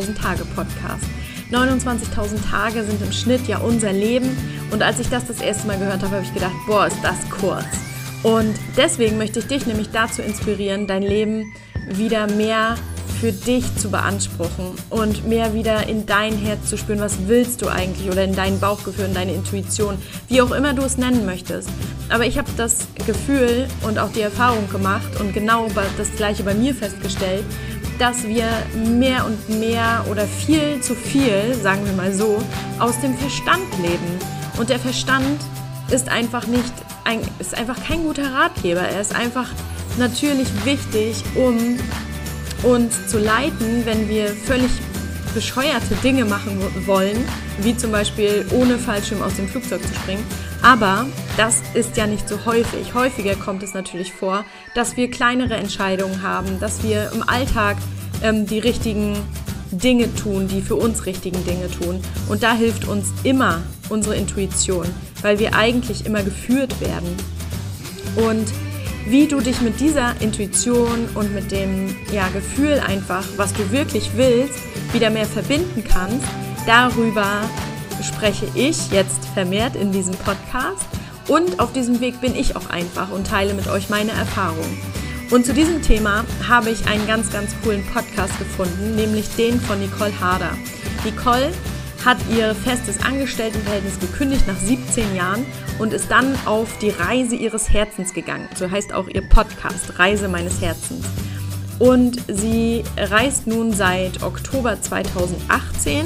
29.000 Tage Podcast. 29.000 Tage sind im Schnitt ja unser Leben und als ich das das erste Mal gehört habe, habe ich gedacht, boah, ist das kurz. Und deswegen möchte ich dich nämlich dazu inspirieren, dein Leben wieder mehr für dich zu beanspruchen und mehr wieder in dein Herz zu spüren, was willst du eigentlich oder in dein Bauchgefühl, in deine Intuition, wie auch immer du es nennen möchtest. Aber ich habe das Gefühl und auch die Erfahrung gemacht und genau das gleiche bei mir festgestellt, dass wir mehr und mehr oder viel zu viel, sagen wir mal so, aus dem Verstand leben. Und der Verstand ist einfach nicht, ist einfach kein guter Ratgeber. Er ist einfach natürlich wichtig, um uns zu leiten, wenn wir völlig bescheuerte Dinge machen wollen, wie zum Beispiel ohne Fallschirm aus dem Flugzeug zu springen. Aber das ist ja nicht so häufig. Häufiger kommt es natürlich vor, dass wir kleinere Entscheidungen haben, dass wir im Alltag ähm, die richtigen Dinge tun, die für uns richtigen Dinge tun. Und da hilft uns immer unsere Intuition, weil wir eigentlich immer geführt werden. Und wie du dich mit dieser Intuition und mit dem ja, Gefühl einfach, was du wirklich willst, wieder mehr verbinden kannst, darüber spreche ich jetzt vermehrt in diesem Podcast. Und auf diesem Weg bin ich auch einfach und teile mit euch meine Erfahrungen. Und zu diesem Thema habe ich einen ganz, ganz coolen Podcast gefunden, nämlich den von Nicole Harder. Nicole hat ihr festes Angestelltenverhältnis gekündigt nach 17 Jahren und ist dann auf die Reise ihres Herzens gegangen. So heißt auch ihr Podcast, Reise meines Herzens. Und sie reist nun seit Oktober 2018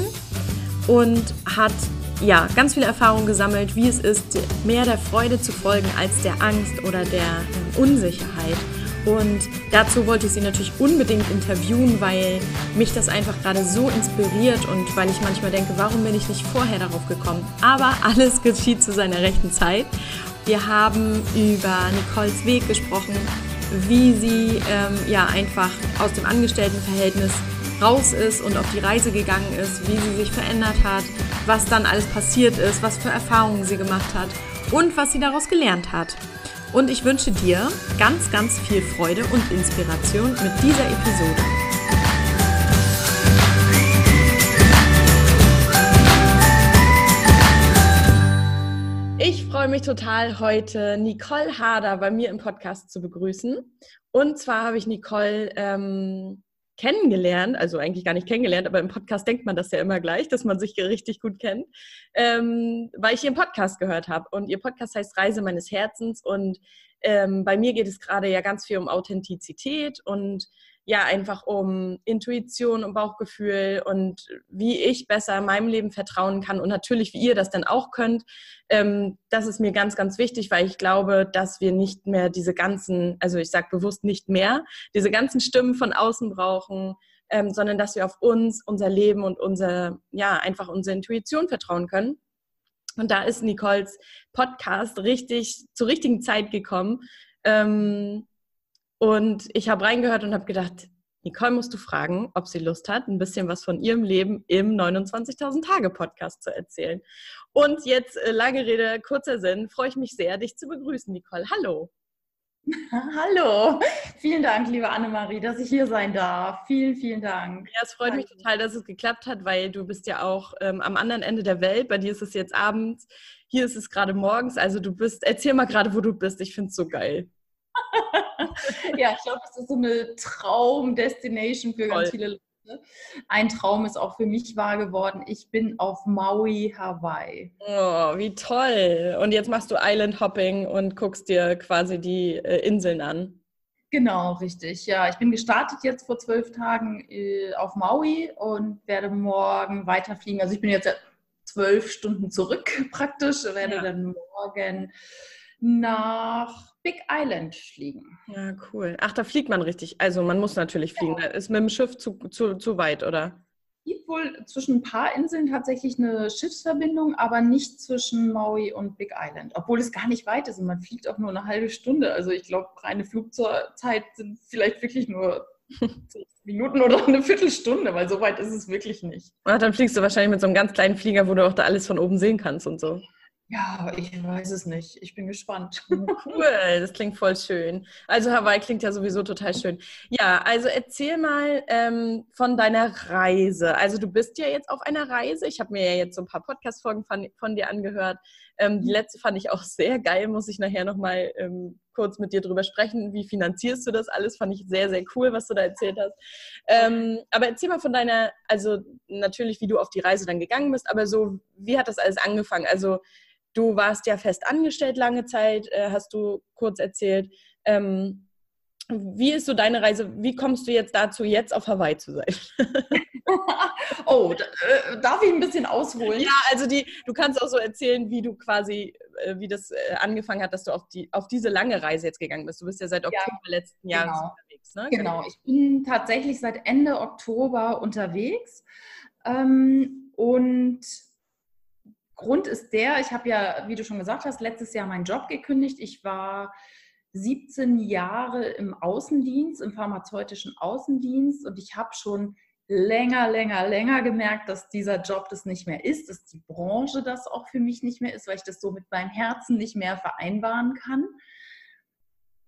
und hat ja ganz viele Erfahrungen gesammelt, wie es ist, mehr der Freude zu folgen als der Angst oder der äh, Unsicherheit. Und dazu wollte ich sie natürlich unbedingt interviewen, weil mich das einfach gerade so inspiriert und weil ich manchmal denke, warum bin ich nicht vorher darauf gekommen? Aber alles geschieht zu seiner rechten Zeit. Wir haben über Nicoles Weg gesprochen, wie sie ähm, ja einfach aus dem Angestelltenverhältnis raus ist und auf die Reise gegangen ist, wie sie sich verändert hat, was dann alles passiert ist, was für Erfahrungen sie gemacht hat und was sie daraus gelernt hat. Und ich wünsche dir ganz, ganz viel Freude und Inspiration mit dieser Episode. Freue mich total, heute Nicole Harder bei mir im Podcast zu begrüßen. Und zwar habe ich Nicole ähm, kennengelernt, also eigentlich gar nicht kennengelernt, aber im Podcast denkt man das ja immer gleich, dass man sich richtig gut kennt, ähm, weil ich ihren Podcast gehört habe. Und ihr Podcast heißt Reise meines Herzens und ähm, bei mir geht es gerade ja ganz viel um Authentizität und ja einfach um Intuition und Bauchgefühl und wie ich besser in meinem Leben vertrauen kann und natürlich, wie ihr das dann auch könnt. Ähm, das ist mir ganz, ganz wichtig, weil ich glaube, dass wir nicht mehr diese ganzen, also ich sage bewusst nicht mehr, diese ganzen Stimmen von außen brauchen, ähm, sondern dass wir auf uns, unser Leben und unser, ja, einfach unsere Intuition vertrauen können. Und da ist Nicoles Podcast richtig zur richtigen Zeit gekommen. Ähm, und ich habe reingehört und habe gedacht, Nicole musst du fragen, ob sie Lust hat, ein bisschen was von ihrem Leben im 29.000 Tage Podcast zu erzählen. Und jetzt, äh, lange Rede, kurzer Sinn, freue ich mich sehr, dich zu begrüßen, Nicole. Hallo. Hallo, vielen Dank, liebe Annemarie, dass ich hier sein darf. Vielen, vielen Dank. Ja, es freut Danke. mich total, dass es geklappt hat, weil du bist ja auch ähm, am anderen Ende der Welt. Bei dir ist es jetzt abends, hier ist es gerade morgens. Also du bist, erzähl mal gerade, wo du bist. Ich finde es so geil. ja, ich glaube, es ist so eine Traum-Destination für Voll. ganz viele Leute. Ein Traum ist auch für mich wahr geworden. Ich bin auf Maui, Hawaii. Oh, wie toll. Und jetzt machst du Island Hopping und guckst dir quasi die äh, Inseln an. Genau, richtig. Ja, ich bin gestartet jetzt vor zwölf Tagen äh, auf Maui und werde morgen weiterfliegen. Also ich bin jetzt zwölf Stunden zurück praktisch, werde ja. dann morgen nach Big Island fliegen. Ja, cool. Ach, da fliegt man richtig. Also man muss natürlich fliegen. Ja. Ist mit dem Schiff zu, zu, zu weit, oder? Es gibt wohl zwischen ein paar Inseln tatsächlich eine Schiffsverbindung, aber nicht zwischen Maui und Big Island. Obwohl es gar nicht weit ist und man fliegt auch nur eine halbe Stunde. Also ich glaube, reine Flugzeit sind vielleicht wirklich nur Minuten oder eine Viertelstunde, weil so weit ist es wirklich nicht. Ach, dann fliegst du wahrscheinlich mit so einem ganz kleinen Flieger, wo du auch da alles von oben sehen kannst und so. Ja, ich weiß es nicht. Ich bin gespannt. Cool, das klingt voll schön. Also Hawaii klingt ja sowieso total schön. Ja, also erzähl mal ähm, von deiner Reise. Also du bist ja jetzt auf einer Reise. Ich habe mir ja jetzt so ein paar Podcast-Folgen von, von, dir angehört. Ähm, die letzte fand ich auch sehr geil, muss ich nachher nochmal ähm, kurz mit dir drüber sprechen. Wie finanzierst du das alles? Fand ich sehr, sehr cool, was du da erzählt hast. Ähm, aber erzähl mal von deiner, also natürlich, wie du auf die Reise dann gegangen bist, aber so, wie hat das alles angefangen? Also Du warst ja fest angestellt lange Zeit, äh, hast du kurz erzählt. Ähm, wie ist so deine Reise? Wie kommst du jetzt dazu, jetzt auf Hawaii zu sein? oh, äh, darf ich ein bisschen ausholen? Ja, also die, du kannst auch so erzählen, wie du quasi, äh, wie das äh, angefangen hat, dass du auf, die, auf diese lange Reise jetzt gegangen bist. Du bist ja seit Oktober ja, letzten Jahres genau. unterwegs, ne? Genau, ich bin tatsächlich seit Ende Oktober unterwegs. Ähm, und Grund ist der, ich habe ja, wie du schon gesagt hast, letztes Jahr meinen Job gekündigt. Ich war 17 Jahre im Außendienst, im pharmazeutischen Außendienst und ich habe schon länger, länger, länger gemerkt, dass dieser Job das nicht mehr ist, dass die Branche das auch für mich nicht mehr ist, weil ich das so mit meinem Herzen nicht mehr vereinbaren kann.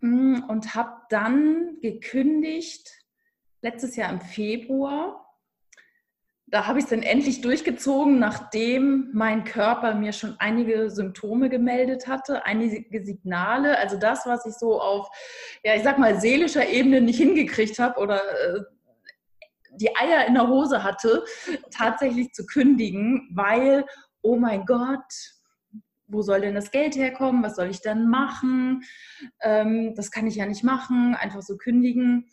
Und habe dann gekündigt, letztes Jahr im Februar da habe ich es dann endlich durchgezogen, nachdem mein Körper mir schon einige Symptome gemeldet hatte, einige Signale. Also das, was ich so auf, ja, ich sag mal, seelischer Ebene nicht hingekriegt habe oder äh, die Eier in der Hose hatte, tatsächlich zu kündigen, weil, oh mein Gott, wo soll denn das Geld herkommen? Was soll ich dann machen? Ähm, das kann ich ja nicht machen, einfach so kündigen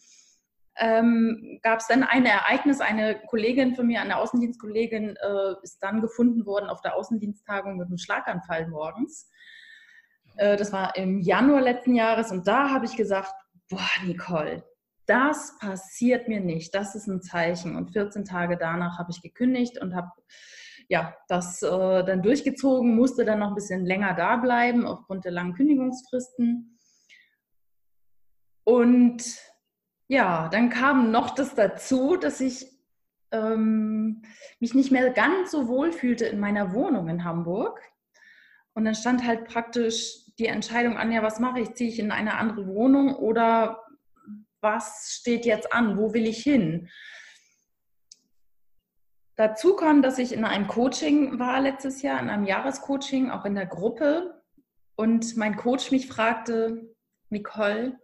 ähm, gab es dann ein Ereignis. Eine Kollegin von mir, eine Außendienstkollegin, äh, ist dann gefunden worden auf der Außendiensttagung mit einem Schlaganfall morgens. Äh, das war im Januar letzten Jahres und da habe ich gesagt, boah, Nicole, das passiert mir nicht. Das ist ein Zeichen. Und 14 Tage danach habe ich gekündigt und habe ja, das äh, dann durchgezogen, musste dann noch ein bisschen länger da bleiben aufgrund der langen Kündigungsfristen. Und ja, dann kam noch das dazu, dass ich ähm, mich nicht mehr ganz so wohl fühlte in meiner Wohnung in Hamburg. Und dann stand halt praktisch die Entscheidung an, ja, was mache ich? Ziehe ich in eine andere Wohnung oder was steht jetzt an? Wo will ich hin? Dazu kam, dass ich in einem Coaching war letztes Jahr, in einem Jahrescoaching, auch in der Gruppe. Und mein Coach mich fragte, Nicole,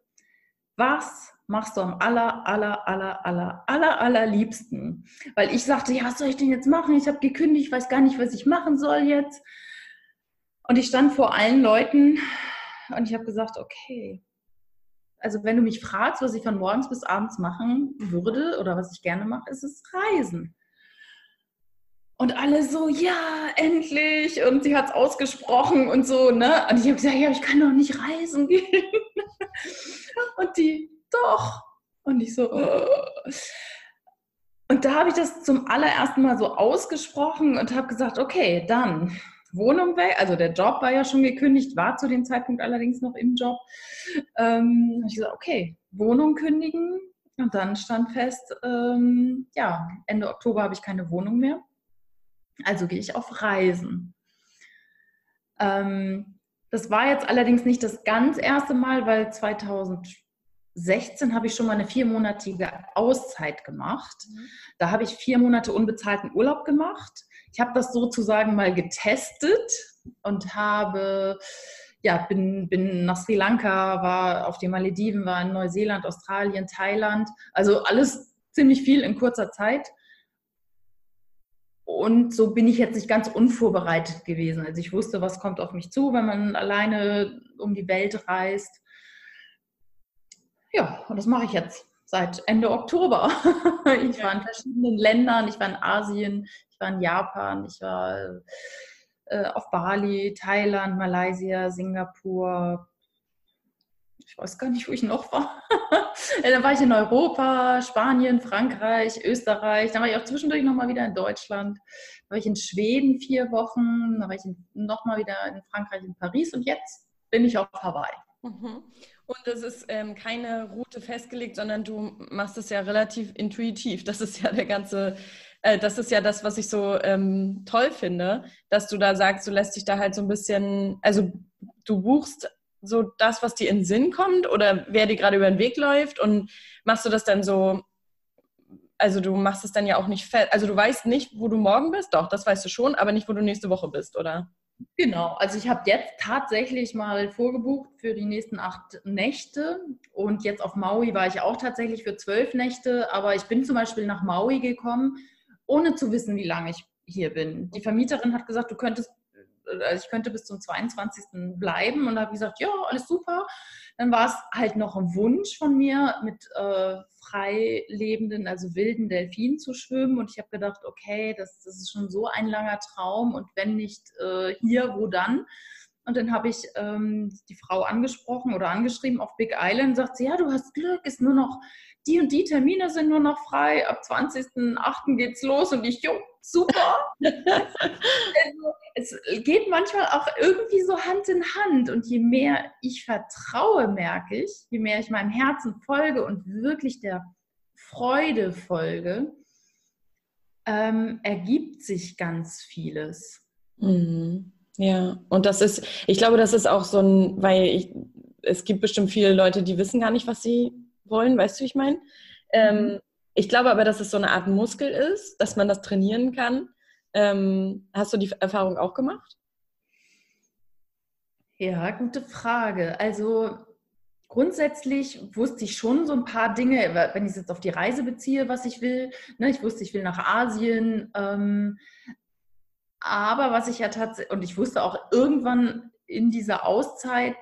was machst du am aller, aller, aller, aller, aller, allerliebsten? Weil ich sagte, ja, was soll ich denn jetzt machen? Ich habe gekündigt, ich weiß gar nicht, was ich machen soll jetzt. Und ich stand vor allen Leuten und ich habe gesagt, okay, also wenn du mich fragst, was ich von morgens bis abends machen würde oder was ich gerne mache, ist es Reisen. Und alle so, ja, endlich. Und sie hat es ausgesprochen und so, ne? Und ich habe gesagt, ja, ich kann doch nicht reisen gehen. Und die, doch. Und ich so, oh. und da habe ich das zum allerersten Mal so ausgesprochen und habe gesagt, okay, dann Wohnung weg. Also der Job war ja schon gekündigt, war zu dem Zeitpunkt allerdings noch im Job. Ähm, ich gesagt, okay, Wohnung kündigen. Und dann stand fest, ähm, ja, Ende Oktober habe ich keine Wohnung mehr. Also gehe ich auf Reisen. Ähm, das war jetzt allerdings nicht das ganz erste Mal, weil 2000 16 habe ich schon mal eine viermonatige Auszeit gemacht. Mhm. Da habe ich vier Monate unbezahlten Urlaub gemacht. Ich habe das sozusagen mal getestet und habe, ja, bin, bin nach Sri Lanka, war auf den Malediven, war in Neuseeland, Australien, Thailand. Also alles ziemlich viel in kurzer Zeit. Und so bin ich jetzt nicht ganz unvorbereitet gewesen. Also ich wusste, was kommt auf mich zu, wenn man alleine um die Welt reist ja, und das mache ich jetzt seit Ende Oktober. ich ja. war in verschiedenen Ländern, ich war in Asien, ich war in Japan, ich war äh, auf Bali, Thailand, Malaysia, Singapur. Ich weiß gar nicht, wo ich noch war. dann war ich in Europa, Spanien, Frankreich, Österreich. Dann war ich auch zwischendurch nochmal wieder in Deutschland. Dann war ich in Schweden vier Wochen. Dann war ich nochmal wieder in Frankreich, in Paris. Und jetzt bin ich auf Hawaii. Mhm. Und es ist ähm, keine Route festgelegt, sondern du machst es ja relativ intuitiv. Das ist ja der ganze, äh, das ist ja das, was ich so ähm, toll finde, dass du da sagst, du lässt dich da halt so ein bisschen, also du buchst so das, was dir in den Sinn kommt oder wer dir gerade über den Weg läuft und machst du das dann so, also du machst es dann ja auch nicht fest, also du weißt nicht, wo du morgen bist, doch, das weißt du schon, aber nicht, wo du nächste Woche bist, oder? Genau, also ich habe jetzt tatsächlich mal vorgebucht für die nächsten acht Nächte und jetzt auf Maui war ich auch tatsächlich für zwölf Nächte, aber ich bin zum Beispiel nach Maui gekommen, ohne zu wissen, wie lange ich hier bin. Die Vermieterin hat gesagt, du könntest also ich könnte bis zum 22. bleiben und habe gesagt, ja, alles super. Dann war es halt noch ein Wunsch von mir, mit äh, frei lebenden, also wilden Delfinen zu schwimmen. Und ich habe gedacht, okay, das, das, ist schon so ein langer Traum und wenn nicht äh, hier, wo dann? Und dann habe ich ähm, die Frau angesprochen oder angeschrieben auf Big Island, sagt sie, ja, du hast Glück, ist nur noch die und die Termine sind nur noch frei, ab 20.08. geht's los und ich, jo, super. also, es geht manchmal auch irgendwie so Hand in Hand. Und je mehr ich vertraue, merke ich, je mehr ich meinem Herzen folge und wirklich der Freude folge, ähm, ergibt sich ganz vieles. Mhm. Ja, und das ist, ich glaube, das ist auch so ein, weil ich, es gibt bestimmt viele Leute, die wissen gar nicht, was sie wollen, weißt du, wie ich meine? Ähm, mhm. Ich glaube aber, dass es so eine Art Muskel ist, dass man das trainieren kann. Ähm, hast du die Erfahrung auch gemacht? Ja, gute Frage. Also grundsätzlich wusste ich schon so ein paar Dinge, wenn ich es jetzt auf die Reise beziehe, was ich will. Ne, ich wusste, ich will nach Asien. Ähm, aber was ich ja tatsächlich, und ich wusste auch irgendwann in dieser Auszeit,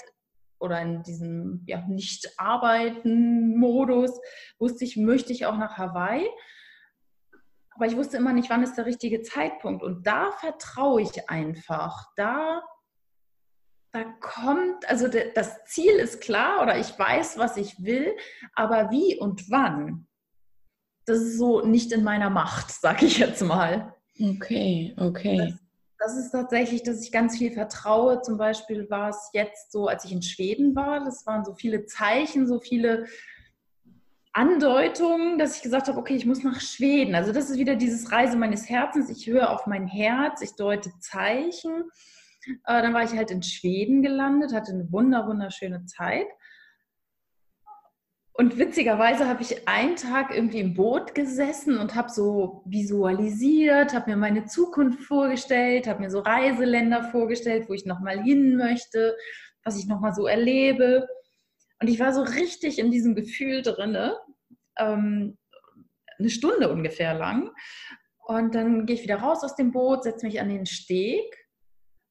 oder in diesem ja, Nicht-Arbeiten-Modus wusste ich, möchte ich auch nach Hawaii. Aber ich wusste immer nicht, wann ist der richtige Zeitpunkt. Und da vertraue ich einfach. Da, da kommt, also das Ziel ist klar oder ich weiß, was ich will, aber wie und wann, das ist so nicht in meiner Macht, sage ich jetzt mal. Okay, okay. Das das ist tatsächlich, dass ich ganz viel vertraue. Zum Beispiel war es jetzt so, als ich in Schweden war, das waren so viele Zeichen, so viele Andeutungen, dass ich gesagt habe, okay, ich muss nach Schweden. Also das ist wieder dieses Reise meines Herzens. Ich höre auf mein Herz, ich deute Zeichen. Äh, dann war ich halt in Schweden gelandet, hatte eine wunder, wunderschöne Zeit. Und witzigerweise habe ich einen Tag irgendwie im Boot gesessen und habe so visualisiert, habe mir meine Zukunft vorgestellt, habe mir so Reiseländer vorgestellt, wo ich nochmal hin möchte, was ich nochmal so erlebe. Und ich war so richtig in diesem Gefühl drinne, ähm, eine Stunde ungefähr lang. Und dann gehe ich wieder raus aus dem Boot, setze mich an den Steg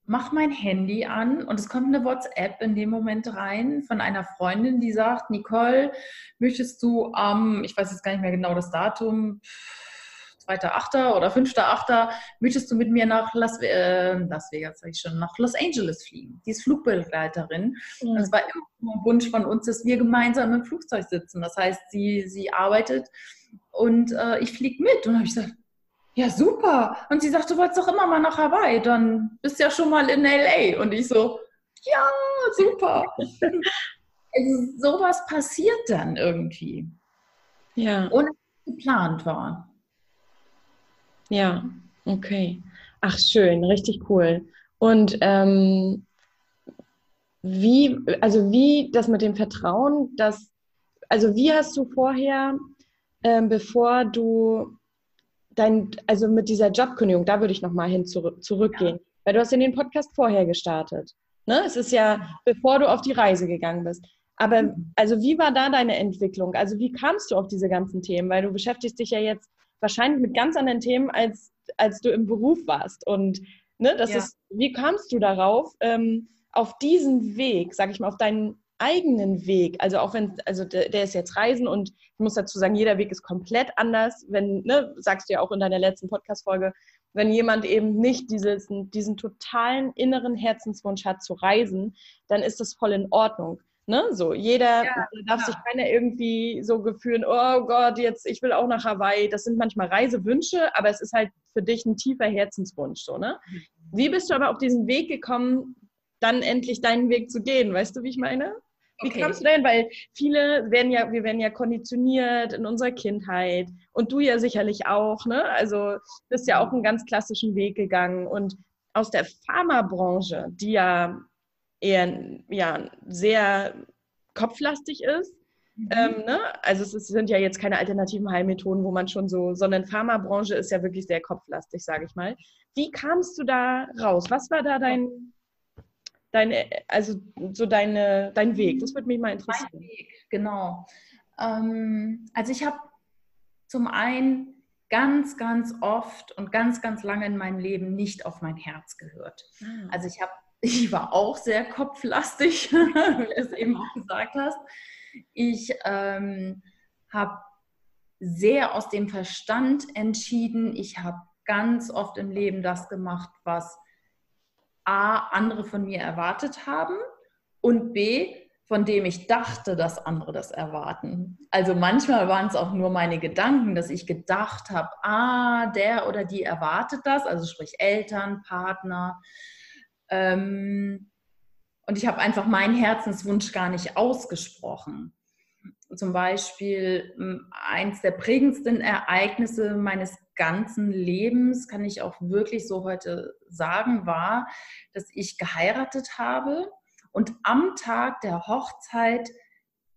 mache mein Handy an und es kommt eine WhatsApp in dem Moment rein von einer Freundin, die sagt, Nicole, möchtest du am, ähm, ich weiß jetzt gar nicht mehr genau das Datum, 2.8. oder 5.8. möchtest du mit mir nach Las, äh, Las Vegas, sag ich schon, nach Los Angeles fliegen. Die ist Flugbegleiterin. Mhm. Und es war immer ein Wunsch von uns, dass wir gemeinsam im Flugzeug sitzen. Das heißt, sie, sie arbeitet und äh, ich fliege mit. Und dann habe ich gesagt, ja, super. Und sie sagt, du wolltest doch immer mal nach Hawaii, dann bist du ja schon mal in LA. Und ich so, ja, super. also, sowas passiert dann irgendwie. Ja. Ohne dass es geplant war. Ja, okay. Ach, schön, richtig cool. Und ähm, wie, also wie das mit dem Vertrauen, das, also wie hast du vorher, ähm, bevor du dein, also mit dieser Jobkündigung, da würde ich nochmal hin zurück, zurückgehen. Ja. Weil du hast in den Podcast vorher gestartet. Ne? Es ist ja, bevor du auf die Reise gegangen bist. Aber mhm. also wie war da deine Entwicklung? Also wie kamst du auf diese ganzen Themen? Weil du beschäftigst dich ja jetzt wahrscheinlich mit ganz anderen Themen, als, als du im Beruf warst. Und ne, das ja. ist, wie kamst du darauf, ähm, auf diesen Weg, sag ich mal, auf deinen eigenen Weg, also auch wenn, also der, der, ist jetzt Reisen und ich muss dazu sagen, jeder Weg ist komplett anders, wenn, ne, sagst du ja auch in deiner letzten Podcast-Folge, wenn jemand eben nicht dieses, diesen totalen inneren Herzenswunsch hat zu reisen, dann ist das voll in Ordnung. Ne? So, jeder ja, darf ja. sich keiner irgendwie so gefühlen, oh Gott, jetzt, ich will auch nach Hawaii. Das sind manchmal Reisewünsche, aber es ist halt für dich ein tiefer Herzenswunsch, so, ne? Mhm. Wie bist du aber auf diesen Weg gekommen, dann endlich deinen Weg zu gehen? Weißt du, wie ich meine? Wie okay. kamst du denn? Weil viele werden ja, wir werden ja konditioniert in unserer Kindheit und du ja sicherlich auch, ne? Also bist ja auch einen ganz klassischen Weg gegangen und aus der Pharmabranche, die ja eher ja, sehr kopflastig ist, Mhm. Ähm, ne? Also es, ist, sind ja jetzt keine alternativen Heilmethoden, wo man schon so, sondern Pharmabranche ist ja wirklich sehr kopflastig, sage ich mal. Wie kamst du da raus? Was war da dein, dein also so deine, dein Weg? Das würde mich mal interessieren. Mein Weg, genau. Ähm, also ich habe zum einen ganz, ganz oft und ganz, ganz lange in meinem Leben nicht auf mein Herz gehört. Ah. Also ich habe, ich war auch sehr kopflastig, wie du es eben auch gesagt hast. Ich ähm, habe sehr aus dem Verstand entschieden. Ich habe ganz oft im Leben das gemacht, was A, andere von mir erwartet haben und B, von dem ich dachte, dass andere das erwarten. Also manchmal waren es auch nur meine Gedanken, dass ich gedacht habe, ah, der oder die erwartet das, also sprich Eltern, Partner. Ähm, und ich habe einfach meinen Herzenswunsch gar nicht ausgesprochen. Zum Beispiel hm, eins der prägendsten Ereignisse meines ganzen Lebens, kann ich auch wirklich so heute sagen, war, dass ich geheiratet habe und am Tag der Hochzeit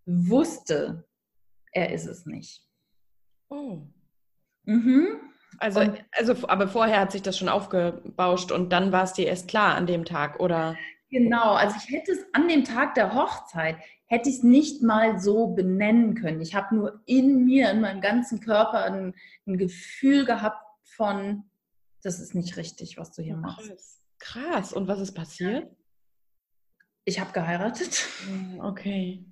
wusste, er ist es nicht. Oh. Mhm. Also, also, aber vorher hat sich das schon aufgebauscht und dann war es dir erst klar an dem Tag, oder? Genau, also ich hätte es an dem Tag der Hochzeit, hätte ich es nicht mal so benennen können. Ich habe nur in mir, in meinem ganzen Körper ein, ein, Gefühl gehabt von, das ist nicht richtig, was du hier machst. Krass. Und was ist passiert? Ich habe geheiratet. Hm, okay.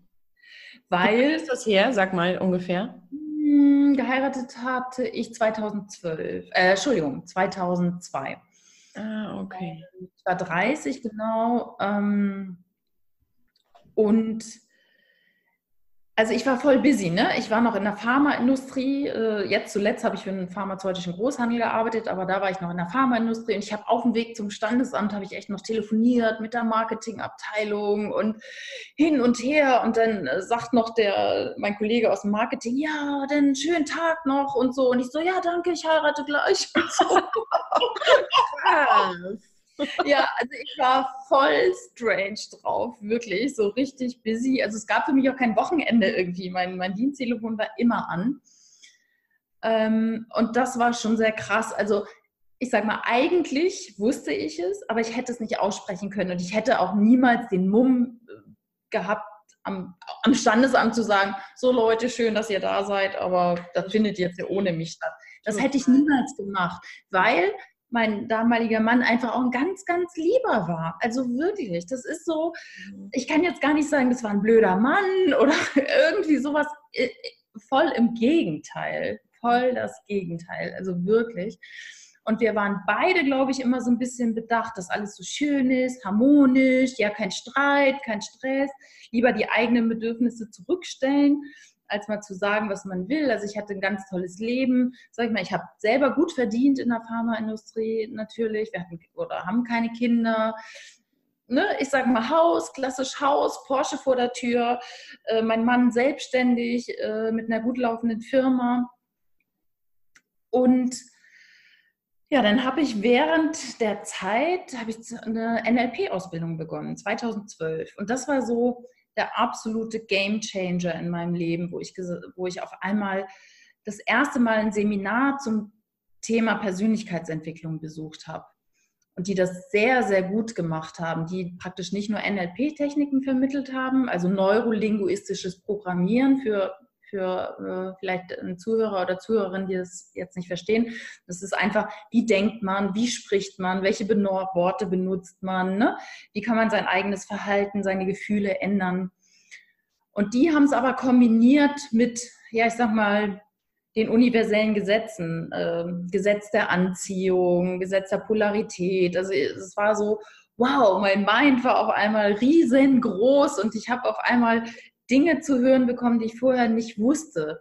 Weil. Wie ist das her? Sag mal ungefähr. Hm, geheiratet hatte ich 2012, äh, Entschuldigung, 2002. Ah, okay. Ich war 30, genau. Ähm, und also ich war voll busy, ne? Ich war noch in der Pharmaindustrie. Äh, jetzt zuletzt habe ich für einen pharmazeutischen Großhandel gearbeitet, aber da war ich noch in der Pharmaindustrie und ich habe auf dem Weg zum Standesamt habe ich echt noch telefoniert mit der Marketingabteilung und hin und her und dann äh, sagt noch der mein Kollege aus dem Marketing, ja, dann schönen Tag noch und so und ich so, ja, danke, ich heirate gleich und so. Ja, also ich war voll strange drauf, wirklich, so richtig busy. Also es gab für mich auch kein Wochenende irgendwie. Mein, mein Diensttelefon war immer an. Ähm, und das war schon sehr krass. Also ich sag mal, eigentlich wusste ich es, aber ich hätte es nicht aussprechen können. Und ich hätte auch niemals den Mumm äh, gehabt, am, am Standesamt zu sagen, so Leute, schön, dass ihr da seid, aber das findet jetzt ja ohne mich statt. Das hätte ich niemals gemacht, weil mein damaliger Mann einfach auch ein ganz, ganz lieber war. Also wirklich, das ist so, mhm. ich kann jetzt gar nicht sagen, das war ein blöder Mann oder irgendwie sowas. Voll im Gegenteil, voll das Gegenteil, also wirklich. Und wir waren beide, glaube ich, immer so ein bisschen bedacht, dass alles so schön ist, harmonisch, ja, kein Streit, kein Stress, lieber die eigenen Bedürfnisse zurückstellen als mal zu sagen, was man will. Also ich hatte ein ganz tolles Leben. Sag ich mal, ich habe selber gut verdient in der Pharmaindustrie natürlich. Wir hatten oder haben keine Kinder. Ne, ich sage mal Haus, klassisch Haus, Porsche vor der Tür, äh, mein Mann selbstständig äh, mit einer gut laufenden Firma. Und ja, dann habe ich während der Zeit ich eine NLP-Ausbildung begonnen, 2012. Und das war so der absolute Game Changer in meinem Leben, wo ich, wo ich auf einmal das erste Mal ein Seminar zum Thema Persönlichkeitsentwicklung besucht habe. Und die das sehr, sehr gut gemacht haben, die praktisch nicht nur NLP-Techniken vermittelt haben, also neurolinguistisches Programmieren für für äh, vielleicht einen Zuhörer oder Zuhörerin, die das jetzt nicht verstehen. Das ist einfach, wie denkt man, wie spricht man, welche Benor Worte benutzt man, ne? wie kann man sein eigenes Verhalten, seine Gefühle ändern. Und die haben es aber kombiniert mit, ja, ich sag mal, den universellen Gesetzen, äh, Gesetz der Anziehung, Gesetz der Polarität. Also es war so, wow, mein Mind war auf einmal riesengroß und ich habe auf einmal Dinge zu hören bekommen, die ich vorher nicht wusste.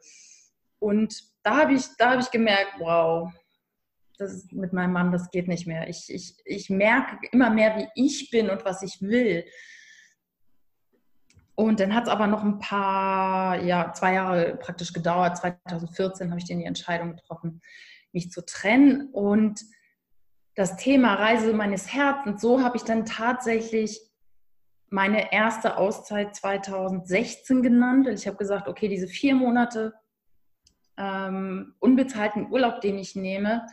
Und da habe ich, hab ich gemerkt, wow, das ist mit meinem Mann, das geht nicht mehr. Ich, ich, ich merke immer mehr, wie ich bin und was ich will. Und dann hat es aber noch ein paar, ja, zwei Jahre praktisch gedauert. 2014 habe ich dann die Entscheidung getroffen, mich zu trennen. Und das Thema Reise meines Herzens, so habe ich dann tatsächlich meine erste Auszeit 2016 genannt. Und ich habe gesagt, okay, diese vier Monate ähm, unbezahlten Urlaub, den ich nehme,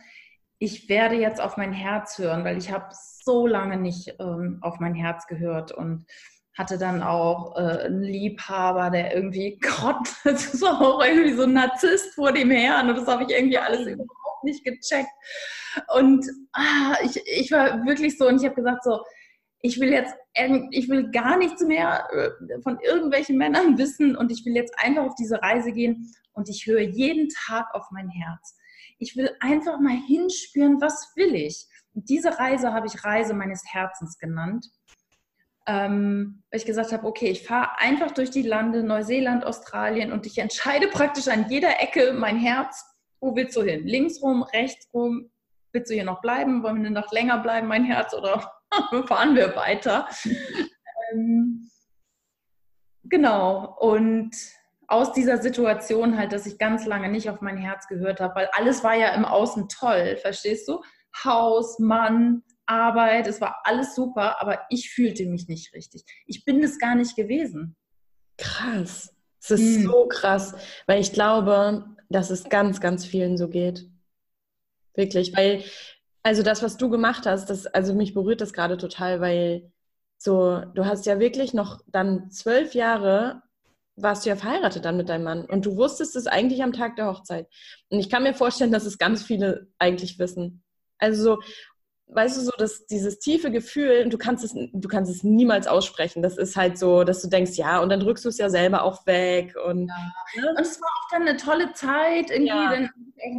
ich werde jetzt auf mein Herz hören, weil ich habe so lange nicht ähm, auf mein Herz gehört und hatte dann auch äh, einen Liebhaber, der irgendwie, Gott, das ist auch irgendwie so ein Narzisst vor dem Herrn und das habe ich irgendwie alles überhaupt nicht gecheckt. Und ah, ich, ich war wirklich so und ich habe gesagt so, ich will jetzt, ich will gar nichts mehr äh, von irgendwelchen Männern wissen und ich will jetzt einfach auf diese Reise gehen und ich höre jeden Tag auf mein Herz. Ich will einfach mal hinspüren, was will ich. Und diese Reise habe ich Reise meines Herzens genannt ähm, weil ich gesagt habe, okay, ich fahre einfach durch die Lande, Neuseeland, Australien und ich entscheide praktisch an jeder Ecke mein Herz, wo willst du hin? Links rum, rechts rum, willst du hier noch bleiben? Wollen wir noch länger bleiben, mein Herz, oder fahren wir weiter? ähm, genau, und aus dieser Situation halt, dass ich ganz lange nicht auf mein Herz gehört habe, weil alles war ja im Außen toll, verstehst du? Haus, Mann, Arbeit, es war alles super, aber ich fühlte mich nicht richtig. Ich bin es gar nicht gewesen. Krass. Es ist hm. so krass, weil ich glaube, dass es ganz, ganz vielen so geht. Wirklich, weil, also das, was du gemacht hast, das, also mich berührt das gerade total, weil so, du hast ja wirklich noch dann zwölf Jahre warst du ja verheiratet dann mit deinem Mann und du wusstest es eigentlich am Tag der Hochzeit. Und ich kann mir vorstellen, dass es ganz viele eigentlich wissen. Also so, weißt du, so dass dieses tiefe Gefühl, du kannst es, du kannst es niemals aussprechen. Das ist halt so, dass du denkst, ja, und dann drückst du es ja selber auch weg. Und, ja. ne? und es war auch dann eine tolle Zeit, irgendwie ja. dann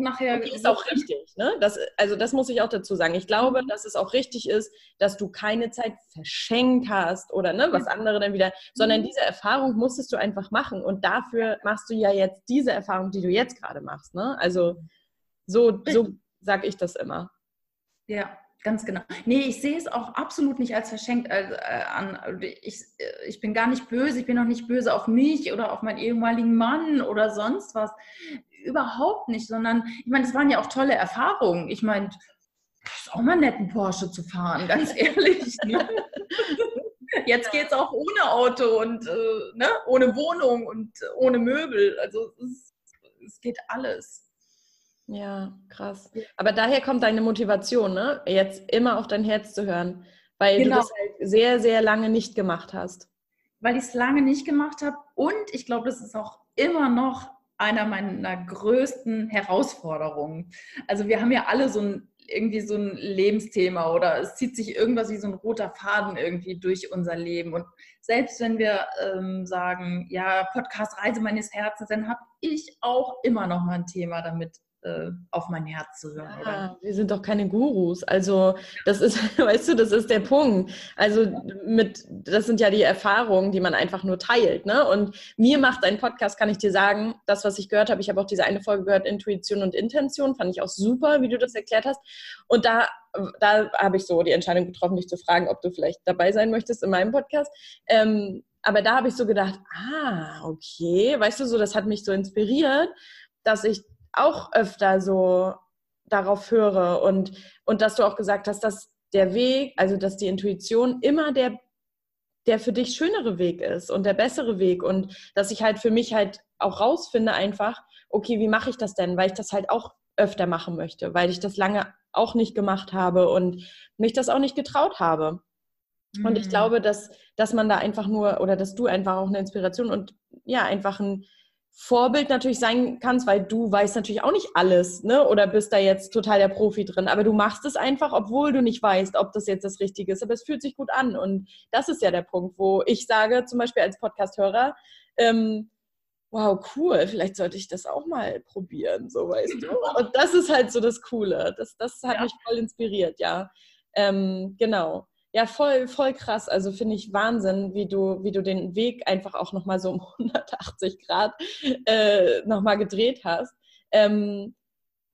nachher. Und ist auch richtig, ne? Das, also das muss ich auch dazu sagen. Ich glaube, mhm. dass es auch richtig ist, dass du keine Zeit verschenkt hast oder ne, was andere dann wieder, sondern mhm. diese Erfahrung musstest du einfach machen. Und dafür machst du ja jetzt diese Erfahrung, die du jetzt gerade machst. Ne? Also so, so sage ich das immer. Ja, Ganz genau. Nee, ich sehe es auch absolut nicht als verschenkt äh, an. Ich, äh, ich bin gar nicht böse, ich bin auch nicht böse auf mich oder auf meinen ehemaligen Mann oder sonst was. Überhaupt nicht, sondern ich meine, es waren ja auch tolle Erfahrungen. Ich meine, es ist auch mal nett, einen Porsche zu fahren, ganz ehrlich. Ne? Jetzt geht es auch ohne Auto und äh, ne? ohne Wohnung und ohne Möbel. Also es, es geht alles. Ja, krass. Aber daher kommt deine Motivation, ne? Jetzt immer auf dein Herz zu hören, weil genau. du das halt sehr, sehr lange nicht gemacht hast. Weil ich es lange nicht gemacht habe und ich glaube, das ist auch immer noch einer meiner größten Herausforderungen. Also wir haben ja alle so ein irgendwie so ein Lebensthema oder es zieht sich irgendwas wie so ein roter Faden irgendwie durch unser Leben. Und selbst wenn wir ähm, sagen, ja, Podcast Reise meines Herzens, dann habe ich auch immer noch mal ein Thema damit, auf mein Herz zu hören. Ja, wir sind doch keine Gurus. Also das ist, weißt du, das ist der Punkt. Also mit, das sind ja die Erfahrungen, die man einfach nur teilt. Ne? Und mir macht ein Podcast, kann ich dir sagen, das, was ich gehört habe, ich habe auch diese eine Folge gehört, Intuition und Intention, fand ich auch super, wie du das erklärt hast. Und da, da habe ich so die Entscheidung getroffen, dich zu fragen, ob du vielleicht dabei sein möchtest in meinem Podcast. Ähm, aber da habe ich so gedacht, ah, okay, weißt du, so, das hat mich so inspiriert, dass ich auch öfter so darauf höre und, und dass du auch gesagt hast, dass der Weg, also dass die Intuition immer der, der für dich schönere Weg ist und der bessere Weg und dass ich halt für mich halt auch rausfinde einfach, okay, wie mache ich das denn? Weil ich das halt auch öfter machen möchte, weil ich das lange auch nicht gemacht habe und mich das auch nicht getraut habe. Mhm. Und ich mhm. glaube, dass, dass man da einfach nur oder dass du einfach auch eine Inspiration und ja, einfach ein, Vorbild natürlich sein kannst, weil du weißt natürlich auch nicht alles, ne? Oder bist da jetzt total der Profi drin. Aber du machst es einfach, obwohl du nicht weißt, ob das jetzt das Richtige ist. Aber es fühlt sich gut an. Und das ist ja der Punkt, wo ich sage, zum Beispiel als Podcast-Hörer, ähm, wow, cool, vielleicht sollte ich das auch mal probieren, so weißt du. Und das ist halt so das Coole. Das, das hat ja. mich voll inspiriert, ja. Ähm, genau. Ja, voll, voll krass. Also finde ich Wahnsinn, wie du, wie du den Weg einfach auch nochmal so um 180 Grad äh, nochmal gedreht hast. Ähm,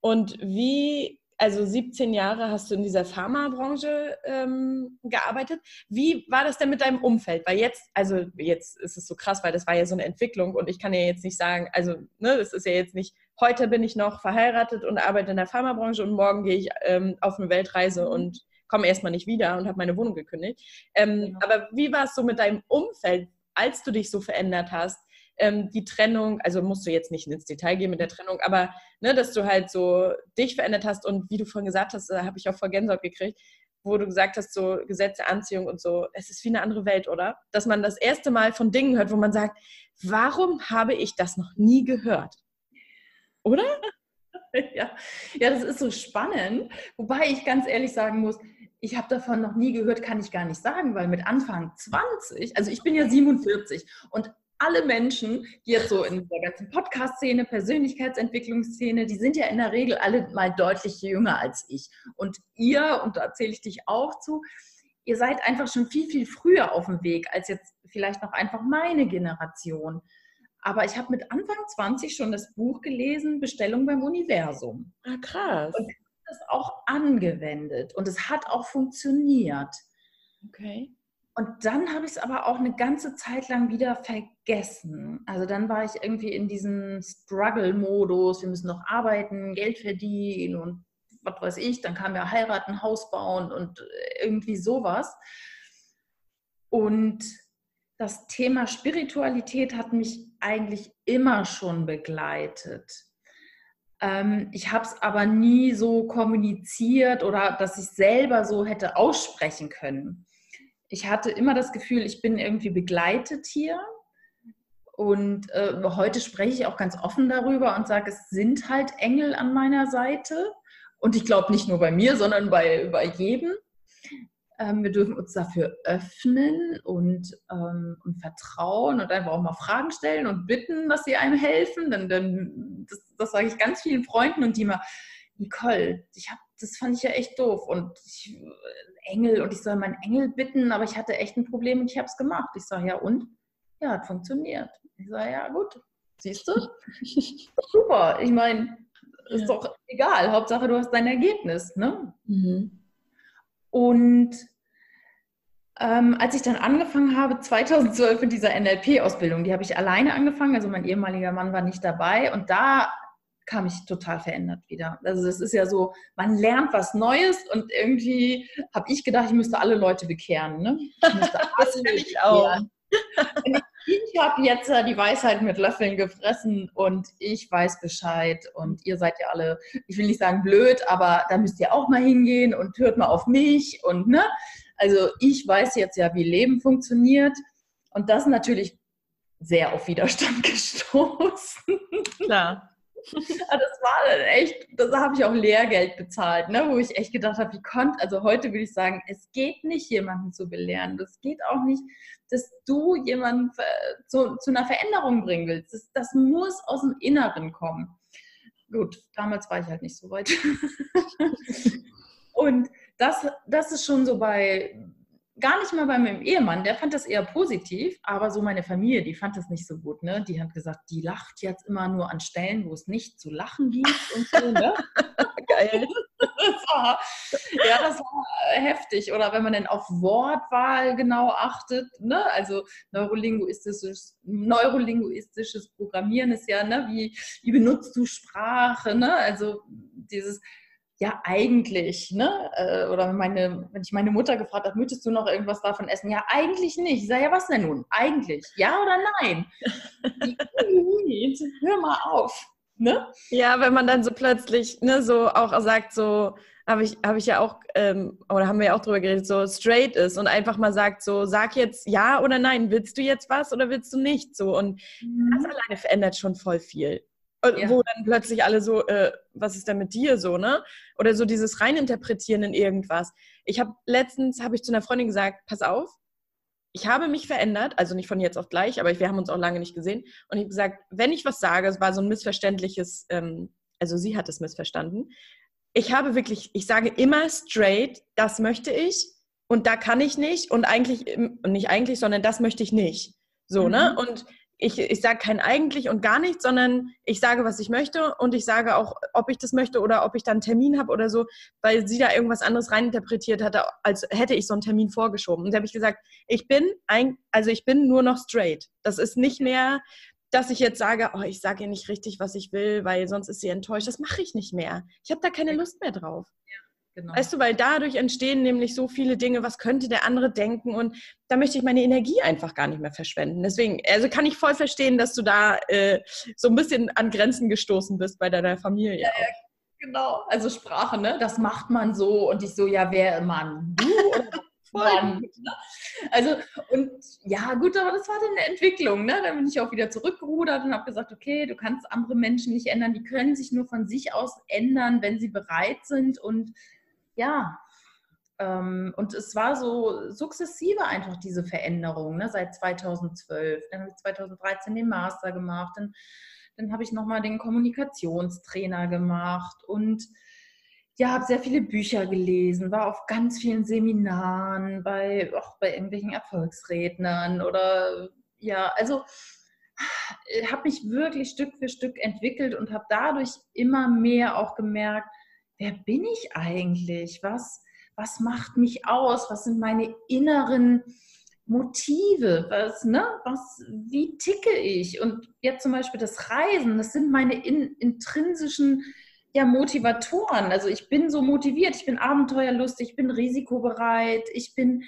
und wie, also 17 Jahre hast du in dieser Pharmabranche ähm, gearbeitet. Wie war das denn mit deinem Umfeld? Weil jetzt, also jetzt ist es so krass, weil das war ja so eine Entwicklung und ich kann ja jetzt nicht sagen, also ne, das ist ja jetzt nicht, heute bin ich noch verheiratet und arbeite in der Pharmabranche und morgen gehe ich ähm, auf eine Weltreise und komme erstmal nicht wieder und habe meine Wohnung gekündigt. Ähm, genau. Aber wie war es so mit deinem Umfeld, als du dich so verändert hast? ähm, die Trennung, also musst du jetzt nicht ins Detail gehen mit der Trennung, aber ne, dass du halt so dich verändert hast und wie du vorhin gesagt hast, da habe ich auch vor Gänsehaut gekriegt, wo du gesagt hast, so Gesetze, Anziehung und so, es ist wie eine andere Welt, oder? Dass man das erste Mal von Dingen hört, wo man sagt, warum habe ich das noch nie gehört? Oder? Ja, ja, das ist so spannend. Wobei ich ganz ehrlich sagen muss, ich habe davon noch nie gehört, kann ich gar nicht sagen, weil mit Anfang 20, also ich bin ja 47 und alle Menschen, die jetzt so in der ganzen Podcast-Szene, Persönlichkeitsentwicklungsszene, die sind ja in der Regel alle mal deutlich jünger als ich. Und ihr, und da zähle ich dich auch zu, ihr seid einfach schon viel, viel früher auf dem Weg als jetzt vielleicht noch einfach meine Generation. Aber ich habe mit Anfang 20 schon das Buch gelesen, Bestellung beim Universum. Ah, krass. Und das auch angewendet und es hat auch funktioniert. Okay. Und dann habe ich es aber auch eine ganze Zeit lang wieder vergessen. Also dann war ich irgendwie in diesem Struggle-Modus, wir müssen noch arbeiten, Geld verdienen und was weiß ich. Dann kam ja heiraten, Haus bauen und irgendwie sowas. Und das Thema Spiritualität hat mich eigentlich immer schon begleitet. Ähm, ich habe es aber nie so kommuniziert oder dass ich selber so hätte aussprechen können ich hatte immer das Gefühl, ich bin irgendwie begleitet hier. Und äh, heute spreche ich auch ganz offen darüber und sage, es sind halt Engel an meiner Seite. Und ich glaube nicht nur bei mir, sondern bei, bei jedem. Ähm, wir dürfen uns dafür öffnen und, ähm, und vertrauen und einfach auch mal Fragen stellen und bitten, dass sie einem helfen. Dann, dann, das, das sage ich ganz vielen Freunden und die mal, Nicole, ich hab, das fand ich ja echt doof. Und ich, Engel und ich soll meinen Engel bitten, aber ich hatte echt ein Problem und ich habe es gemacht. Ich sage, ja und? Ja, hat funktioniert. Ich sage, ja gut, siehst du? Super. Ich meine, ist ja. doch egal. Hauptsache, du hast dein Ergebnis. Ne? Mhm. Und ähm, als ich dann angefangen habe, 2012 mit dieser NLP-Ausbildung, die habe ich alleine angefangen, also mein ehemaliger Mann war nicht dabei und da kam ich total verändert wieder. Also das ist ja so, man lernt was Neues und irgendwie habe ich gedacht, ich müsste alle Leute bekehren. Ne? das will ich auch. Ich habe jetzt die Weisheit mit Löffeln gefressen und ich weiß Bescheid und ihr seid ja alle, ich will nicht sagen blöd, aber da müsst ihr auch mal hingehen und hört mal auf mich und ne, also ich weiß jetzt ja, wie Leben funktioniert und das natürlich sehr auf Widerstand gestoßen. Klar. Ah, das war echt, das habe ich auch Lehrgeld bezahlt, ne? wo ich echt gedacht habe, wie konnte, also heute würde ich sagen, es geht nicht, jemanden zu belehren. Das geht auch nicht, dass du jemanden zu, zu einer Veränderung bringen willst. Das, das muss aus dem Inneren kommen. Gut, damals war ich halt nicht so weit. Und das, das ist schon so bei gar nicht mal bei meinem Ehemann, der fand das eher positiv, aber so meine Familie, die fand das nicht so gut. Ne? Die hat gesagt, die lacht jetzt immer nur an Stellen, wo es nicht zu lachen gibt und so. Ne? Geil. Das war, ja, das war heftig. Oder wenn man dann auf Wortwahl genau achtet, ne? also neurolinguistisches, neurolinguistisches Programmieren ist ja, ne? wie, wie benutzt du Sprache, ne? also dieses ja, eigentlich, ne? Äh, oder wenn, meine, wenn ich meine Mutter gefragt habe, möchtest du noch irgendwas davon essen? Ja, eigentlich nicht. Ich sage, ja, was denn nun? Eigentlich? Ja oder nein? Hör mal auf. Ne? Ja, wenn man dann so plötzlich, ne, so auch sagt, so, habe ich, hab ich ja auch, ähm, oder haben wir ja auch drüber geredet, so straight ist und einfach mal sagt, so, sag jetzt ja oder nein, willst du jetzt was oder willst du nicht? So, und mhm. das alleine verändert schon voll viel. Ja. Wo dann plötzlich alle so, äh, was ist denn mit dir so, ne? Oder so dieses Reininterpretieren in irgendwas. Ich habe letztens, habe ich zu einer Freundin gesagt, pass auf, ich habe mich verändert, also nicht von jetzt auf gleich, aber wir haben uns auch lange nicht gesehen. Und ich habe gesagt, wenn ich was sage, es war so ein missverständliches, ähm, also sie hat es missverstanden. Ich habe wirklich, ich sage immer straight, das möchte ich und da kann ich nicht und eigentlich, nicht eigentlich, sondern das möchte ich nicht. So, ne? mhm. ne? Und ich, ich sage kein eigentlich und gar nichts, sondern ich sage, was ich möchte und ich sage auch, ob ich das möchte oder ob ich dann einen Termin habe oder so, weil sie da irgendwas anderes reininterpretiert hatte, als hätte ich so einen Termin vorgeschoben. Und da habe ich gesagt, ich bin ein, also ich bin nur noch straight. Das ist nicht mehr, dass ich jetzt sage, oh, ich sage ihr nicht richtig, was ich will, weil sonst ist sie enttäuscht. Das mache ich nicht mehr. Ich habe da keine Lust mehr drauf. Genau. Weißt du, weil dadurch entstehen nämlich so viele Dinge, was könnte der andere denken und da möchte ich meine Energie einfach gar nicht mehr verschwenden. Deswegen, also kann ich voll verstehen, dass du da äh, so ein bisschen an Grenzen gestoßen bist bei deiner Familie. Ja, ja, genau. Also Sprache, ne? Das macht man so und ich so, ja, wer Mann? Du Mann? Ne? Also, und ja, gut, aber das war dann eine Entwicklung, ne? Dann bin ich auch wieder zurückgerudert und habe gesagt, okay, du kannst andere Menschen nicht ändern, die können sich nur von sich aus ändern, wenn sie bereit sind und ja, ähm, und es war so sukzessive einfach diese Veränderung, ne, seit 2012. Dann habe ich 2013 den Master gemacht, dann, dann habe ich nochmal den Kommunikationstrainer gemacht und ja, habe sehr viele Bücher gelesen, war auf ganz vielen Seminaren, bei, auch bei irgendwelchen Erfolgsrednern oder ja, also habe mich wirklich Stück für Stück entwickelt und habe dadurch immer mehr auch gemerkt, wer bin ich eigentlich? Was, was macht mich aus? Was sind meine inneren Motive? Was, ne? was, wie ticke ich? Und jetzt zum Beispiel das Reisen, das sind meine in, intrinsischen ja, Motivatoren. Also ich bin so motiviert, ich bin abenteuerlustig, ich bin risikobereit, ich bin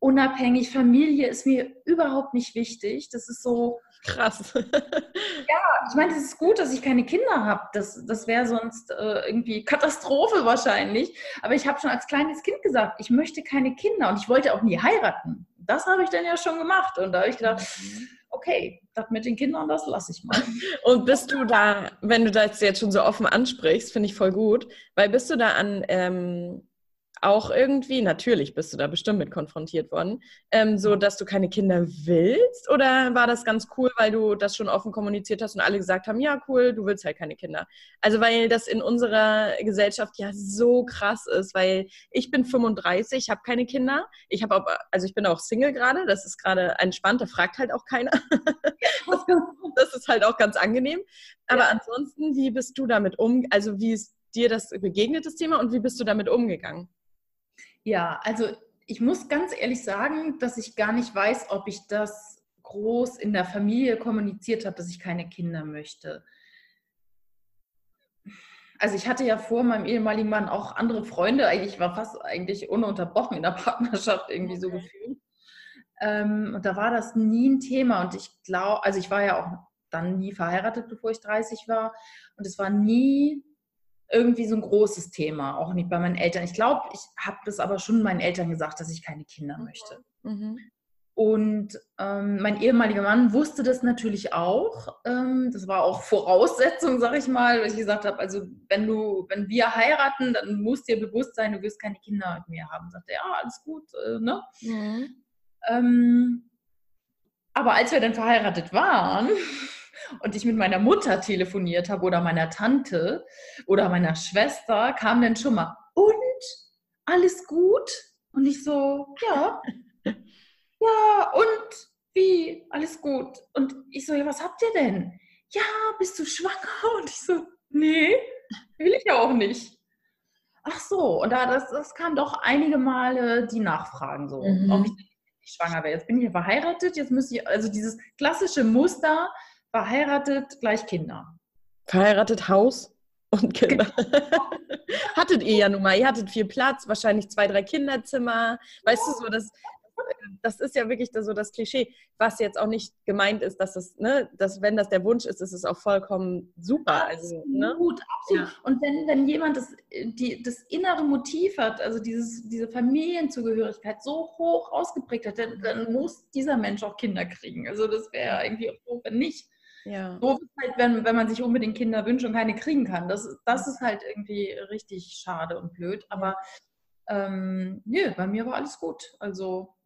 unabhängig. Familie ist mir überhaupt nicht wichtig. Das ist so. Krass. ja, ich meine, es ist gut, dass ich keine Kinder habe. Das, das wäre sonst äh, irgendwie Katastrophe wahrscheinlich. Aber ich habe schon als kleines Kind gesagt, ich möchte keine Kinder und ich wollte auch nie heiraten. Das habe ich dann ja schon gemacht. Und da habe ich gedacht, mhm. okay, das mit den Kindern, das lasse ich mal. Und bist du da, wenn du das jetzt schon so offen ansprichst, finde ich voll gut, weil bist du da an ähm, auch irgendwie, natürlich bist du da bestimmt mit konfrontiert worden, ähm, so dass du keine Kinder willst? Oder war das ganz cool, weil du das schon offen kommuniziert hast und alle gesagt haben, ja, cool, du willst halt keine Kinder? Also, weil das in unserer Gesellschaft ja so krass ist, weil ich bin 35, habe keine Kinder. Ich habe auch, also ich bin auch Single gerade, das ist gerade entspannt, da fragt halt auch keiner. das, das, ist halt auch ganz angenehm. Aber ja. ansonsten, wie bist du damit um, also wie ist dir das begegnet, das Thema, und wie bist du damit umgegangen? Ja, also ich muss ganz ehrlich sagen, dass ich gar nicht weiß, ob ich das groß in der Familie kommuniziert habe, dass ich keine Kinder möchte. Also ich hatte ja vor meinem ehemaligen Mann auch andere Freunde, eigentlich war fast eigentlich ununterbrochen in der Partnerschaft irgendwie so gefühlt. Ähm, und da war das nie ein Thema. Und ich glaube, also ich war ja auch dann nie verheiratet, bevor ich 30 war. Und es war nie irgendwie so ein großes Thema, auch nicht bei meinen Eltern. Ich glaube, ich habe das aber schon meinen Eltern gesagt, dass ich keine Kinder möchte. Mhm. Und ähm, mein ehemaliger Mann wusste das natürlich auch. Ähm, das war auch Voraussetzung, sag ich mal, weil ich gesagt habe, also wenn du, wenn wir heiraten, dann muss dir bewusst sein, du wirst keine Kinder mit mir haben. Sagt er, ja, alles gut, äh, ne? Mhm. Ähm, aber als wir dann verheiratet waren, und ich mit meiner Mutter telefoniert habe oder meiner Tante oder meiner Schwester, kam dann schon mal, und alles gut? Und ich so, ja, ja, und wie? Alles gut. Und ich so, ja, was habt ihr denn? Ja, bist du schwanger? Und ich so, nee, will ich ja auch nicht. Ach so, und da das, das kam doch einige Male die Nachfragen so, mhm. ob ich schwanger wäre. Jetzt bin ich ja verheiratet, jetzt müsste ich, also dieses klassische Muster, verheiratet gleich Kinder. Verheiratet Haus und Kinder. Genau. hattet ihr ja nun mal, ihr hattet viel Platz, wahrscheinlich zwei, drei Kinderzimmer. Weißt du, so das, das ist ja wirklich so das Klischee, was jetzt auch nicht gemeint ist, dass es, ne, dass wenn das der Wunsch ist, ist es auch vollkommen super. Also, ne? Absolut, ne? absolut. Ja. Und wenn, wenn jemand das, die, das innere Motiv hat, also dieses, diese Familienzugehörigkeit so hoch ausgeprägt hat, dann, dann muss dieser Mensch auch Kinder kriegen. Also das wäre irgendwie auch doof, wenn nicht. Ja. Doof ist halt, wenn, wenn man sich unbedingt Kinder wünscht und keine kriegen kann. Das, das ist halt irgendwie richtig schade und blöd. Aber ähm, nö, bei mir war alles gut. Also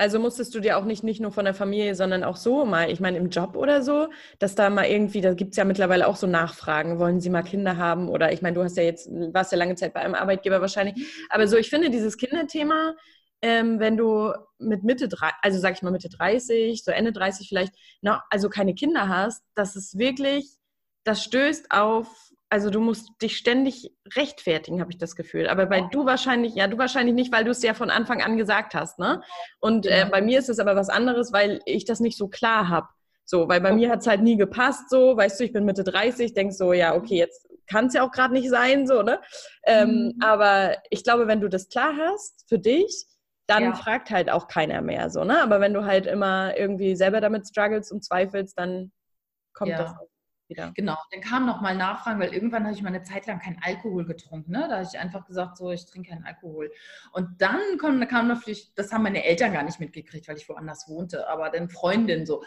also musstest du dir auch nicht, nicht nur von der Familie, sondern auch so mal, ich meine im Job oder so, dass da mal irgendwie, da gibt es ja mittlerweile auch so Nachfragen, wollen sie mal Kinder haben? Oder ich meine, du hast ja jetzt, warst ja lange Zeit bei einem Arbeitgeber wahrscheinlich. Aber so, ich finde dieses Kinderthema, ähm, wenn du mit Mitte, also sag ich mal Mitte 30, so Ende 30 vielleicht, noch, also keine Kinder hast, das ist wirklich, das stößt auf, also du musst dich ständig rechtfertigen, habe ich das Gefühl. Aber bei du wahrscheinlich, ja, du wahrscheinlich nicht, weil du es ja von Anfang an gesagt hast, ne? Und äh, bei mir ist es aber was anderes, weil ich das nicht so klar habe. So, weil bei mir hat es halt nie gepasst, so, weißt du, ich bin Mitte 30, denk so, ja, okay, jetzt kann es ja auch gerade nicht sein, so, ne? Ähm, mhm. Aber ich glaube, wenn du das klar hast für dich, dann ja. fragt halt auch keiner mehr, so, ne? Aber wenn du halt immer irgendwie selber damit struggles und zweifelst, dann kommt ja. das wieder. Genau, dann kam nochmal Nachfragen, weil irgendwann habe ich mal eine Zeit lang keinen Alkohol getrunken. Ne? Da habe ich einfach gesagt, so, ich trinke keinen Alkohol. Und dann kam, kam natürlich, das haben meine Eltern gar nicht mitgekriegt, weil ich woanders wohnte, aber dann Freundin so,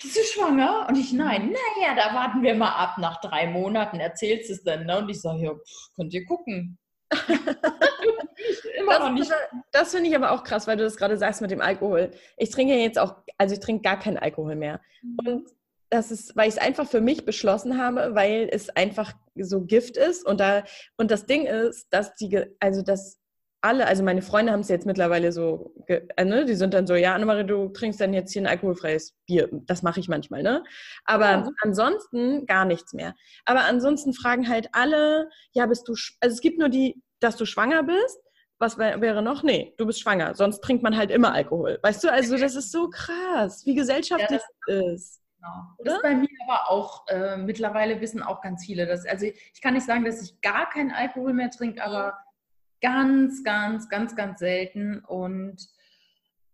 bist du schwanger? Und ich, nein, naja, da warten wir mal ab. Nach drei Monaten erzählst du es dann. Ne? Und ich sage, ja, pff, könnt ihr gucken. Immer das, noch nicht. Das finde ich aber auch krass, weil du das gerade sagst mit dem Alkohol. Ich trinke jetzt auch, also ich trinke gar keinen Alkohol mehr. Mhm. Und das ist, weil ich es einfach für mich beschlossen habe, weil es einfach so Gift ist. Und da, und das Ding ist, dass die, also das alle, also meine Freunde haben es jetzt mittlerweile so, äh, ne, die sind dann so, ja, Annemarie, du trinkst dann jetzt hier ein alkoholfreies Bier. Das mache ich manchmal, ne? Aber ja. ansonsten gar nichts mehr. Aber ansonsten fragen halt alle, ja, bist du, also es gibt nur die, dass du schwanger bist. Was wäre noch? Nee, du bist schwanger. Sonst trinkt man halt immer Alkohol. Weißt du, also das ist so krass, wie gesellschaftlich ja, das ist. Genau. Das ist bei mir aber auch, äh, mittlerweile wissen auch ganz viele. Dass, also ich kann nicht sagen, dass ich gar keinen Alkohol mehr trinke, aber ganz, ganz, ganz, ganz selten. Und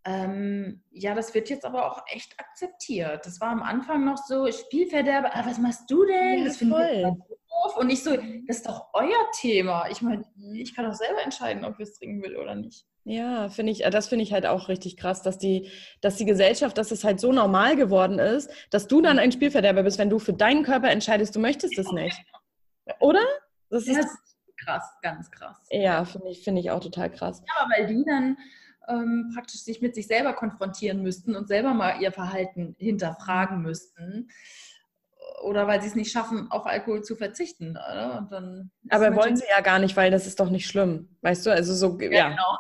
ähm, ja, das wird jetzt aber auch echt akzeptiert. Das war am Anfang noch so, Spielverderber, ah, was machst du denn? Ja, das finde ich doof. Und ich so, das ist doch euer Thema. Ich meine, ich kann doch selber entscheiden, ob ich es trinken will oder nicht. Ja, finde ich, das finde ich halt auch richtig krass, dass die, dass die Gesellschaft, dass es halt so normal geworden ist, dass du dann ein Spielverderber bist, wenn du für deinen Körper entscheidest, du möchtest es nicht. Oder? Das ist, das krass, ganz krass. Ja, finde ich, finde ich auch total krass. Ja, weil die dann ähm, praktisch sich mit sich selber konfrontieren müssten und selber mal ihr Verhalten hinterfragen müssten. Oder weil sie es nicht schaffen, auf Alkohol zu verzichten. Aber wollen sie ja gar nicht, weil das ist doch nicht schlimm. Weißt du, also so, ja. ja. Genau.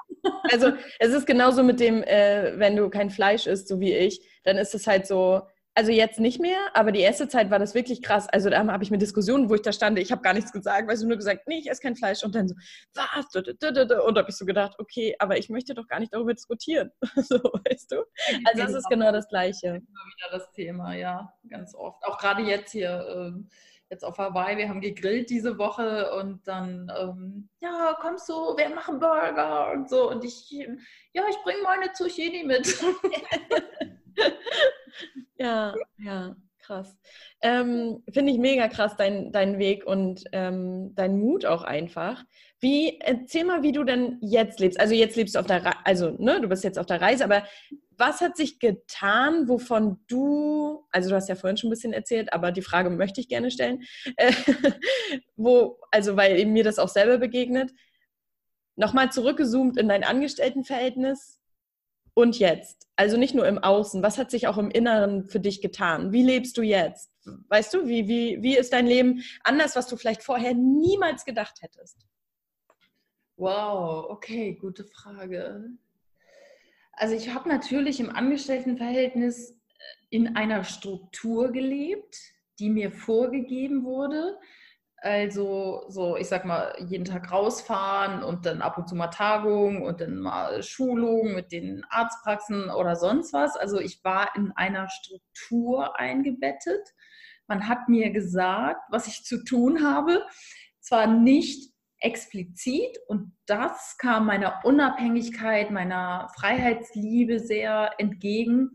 also es ist genauso mit dem, äh, wenn du kein Fleisch isst, so wie ich, dann ist es halt so, also jetzt nicht mehr, aber die erste Zeit war das wirklich krass. Also da habe ich mir Diskussionen, wo ich da stand, ich habe gar nichts gesagt, weil du nur gesagt, nee, ich esse kein Fleisch und dann so, was? Und da habe ich so gedacht, okay, aber ich möchte doch gar nicht darüber diskutieren. so, weißt du? Also das ist genau das Gleiche. Immer wieder das Thema, ja, ganz oft. Auch gerade jetzt hier, ähm, jetzt auf Hawaii, wir haben gegrillt diese Woche und dann, ähm, ja, kommst du, wir machen Burger und so und ich, ja, ich bringe meine Zucchini mit. Ja, ja, krass. Ähm, Finde ich mega krass, dein, dein Weg und ähm, dein Mut auch einfach. Wie, erzähl mal, wie du denn jetzt lebst. Also jetzt lebst du auf der Reise, also ne, du bist jetzt auf der Reise, aber was hat sich getan, wovon du, also du hast ja vorhin schon ein bisschen erzählt, aber die Frage möchte ich gerne stellen, äh, wo, also weil eben mir das auch selber begegnet, nochmal zurückgezoomt in dein Angestelltenverhältnis, und jetzt? Also nicht nur im Außen, was hat sich auch im Inneren für dich getan? Wie lebst du jetzt? Weißt du, wie, wie, wie ist dein Leben anders, was du vielleicht vorher niemals gedacht hättest? Wow, okay, gute Frage. Also ich habe natürlich im Angestelltenverhältnis äh, in einer Struktur gelebt, die mir vorgegeben wurde. Also so, ich sag mal, jeden Tag rausfahren und dann ab und zu mal Tagung und dann mal Schulung mit den Arztpraxen oder sonst was. Also ich war in einer Struktur eingebettet. Man hat mir gesagt, was ich zu tun habe. Zwar nicht explizit und das kam meiner Unabhängigkeit, meiner Freiheitsliebe sehr entgegen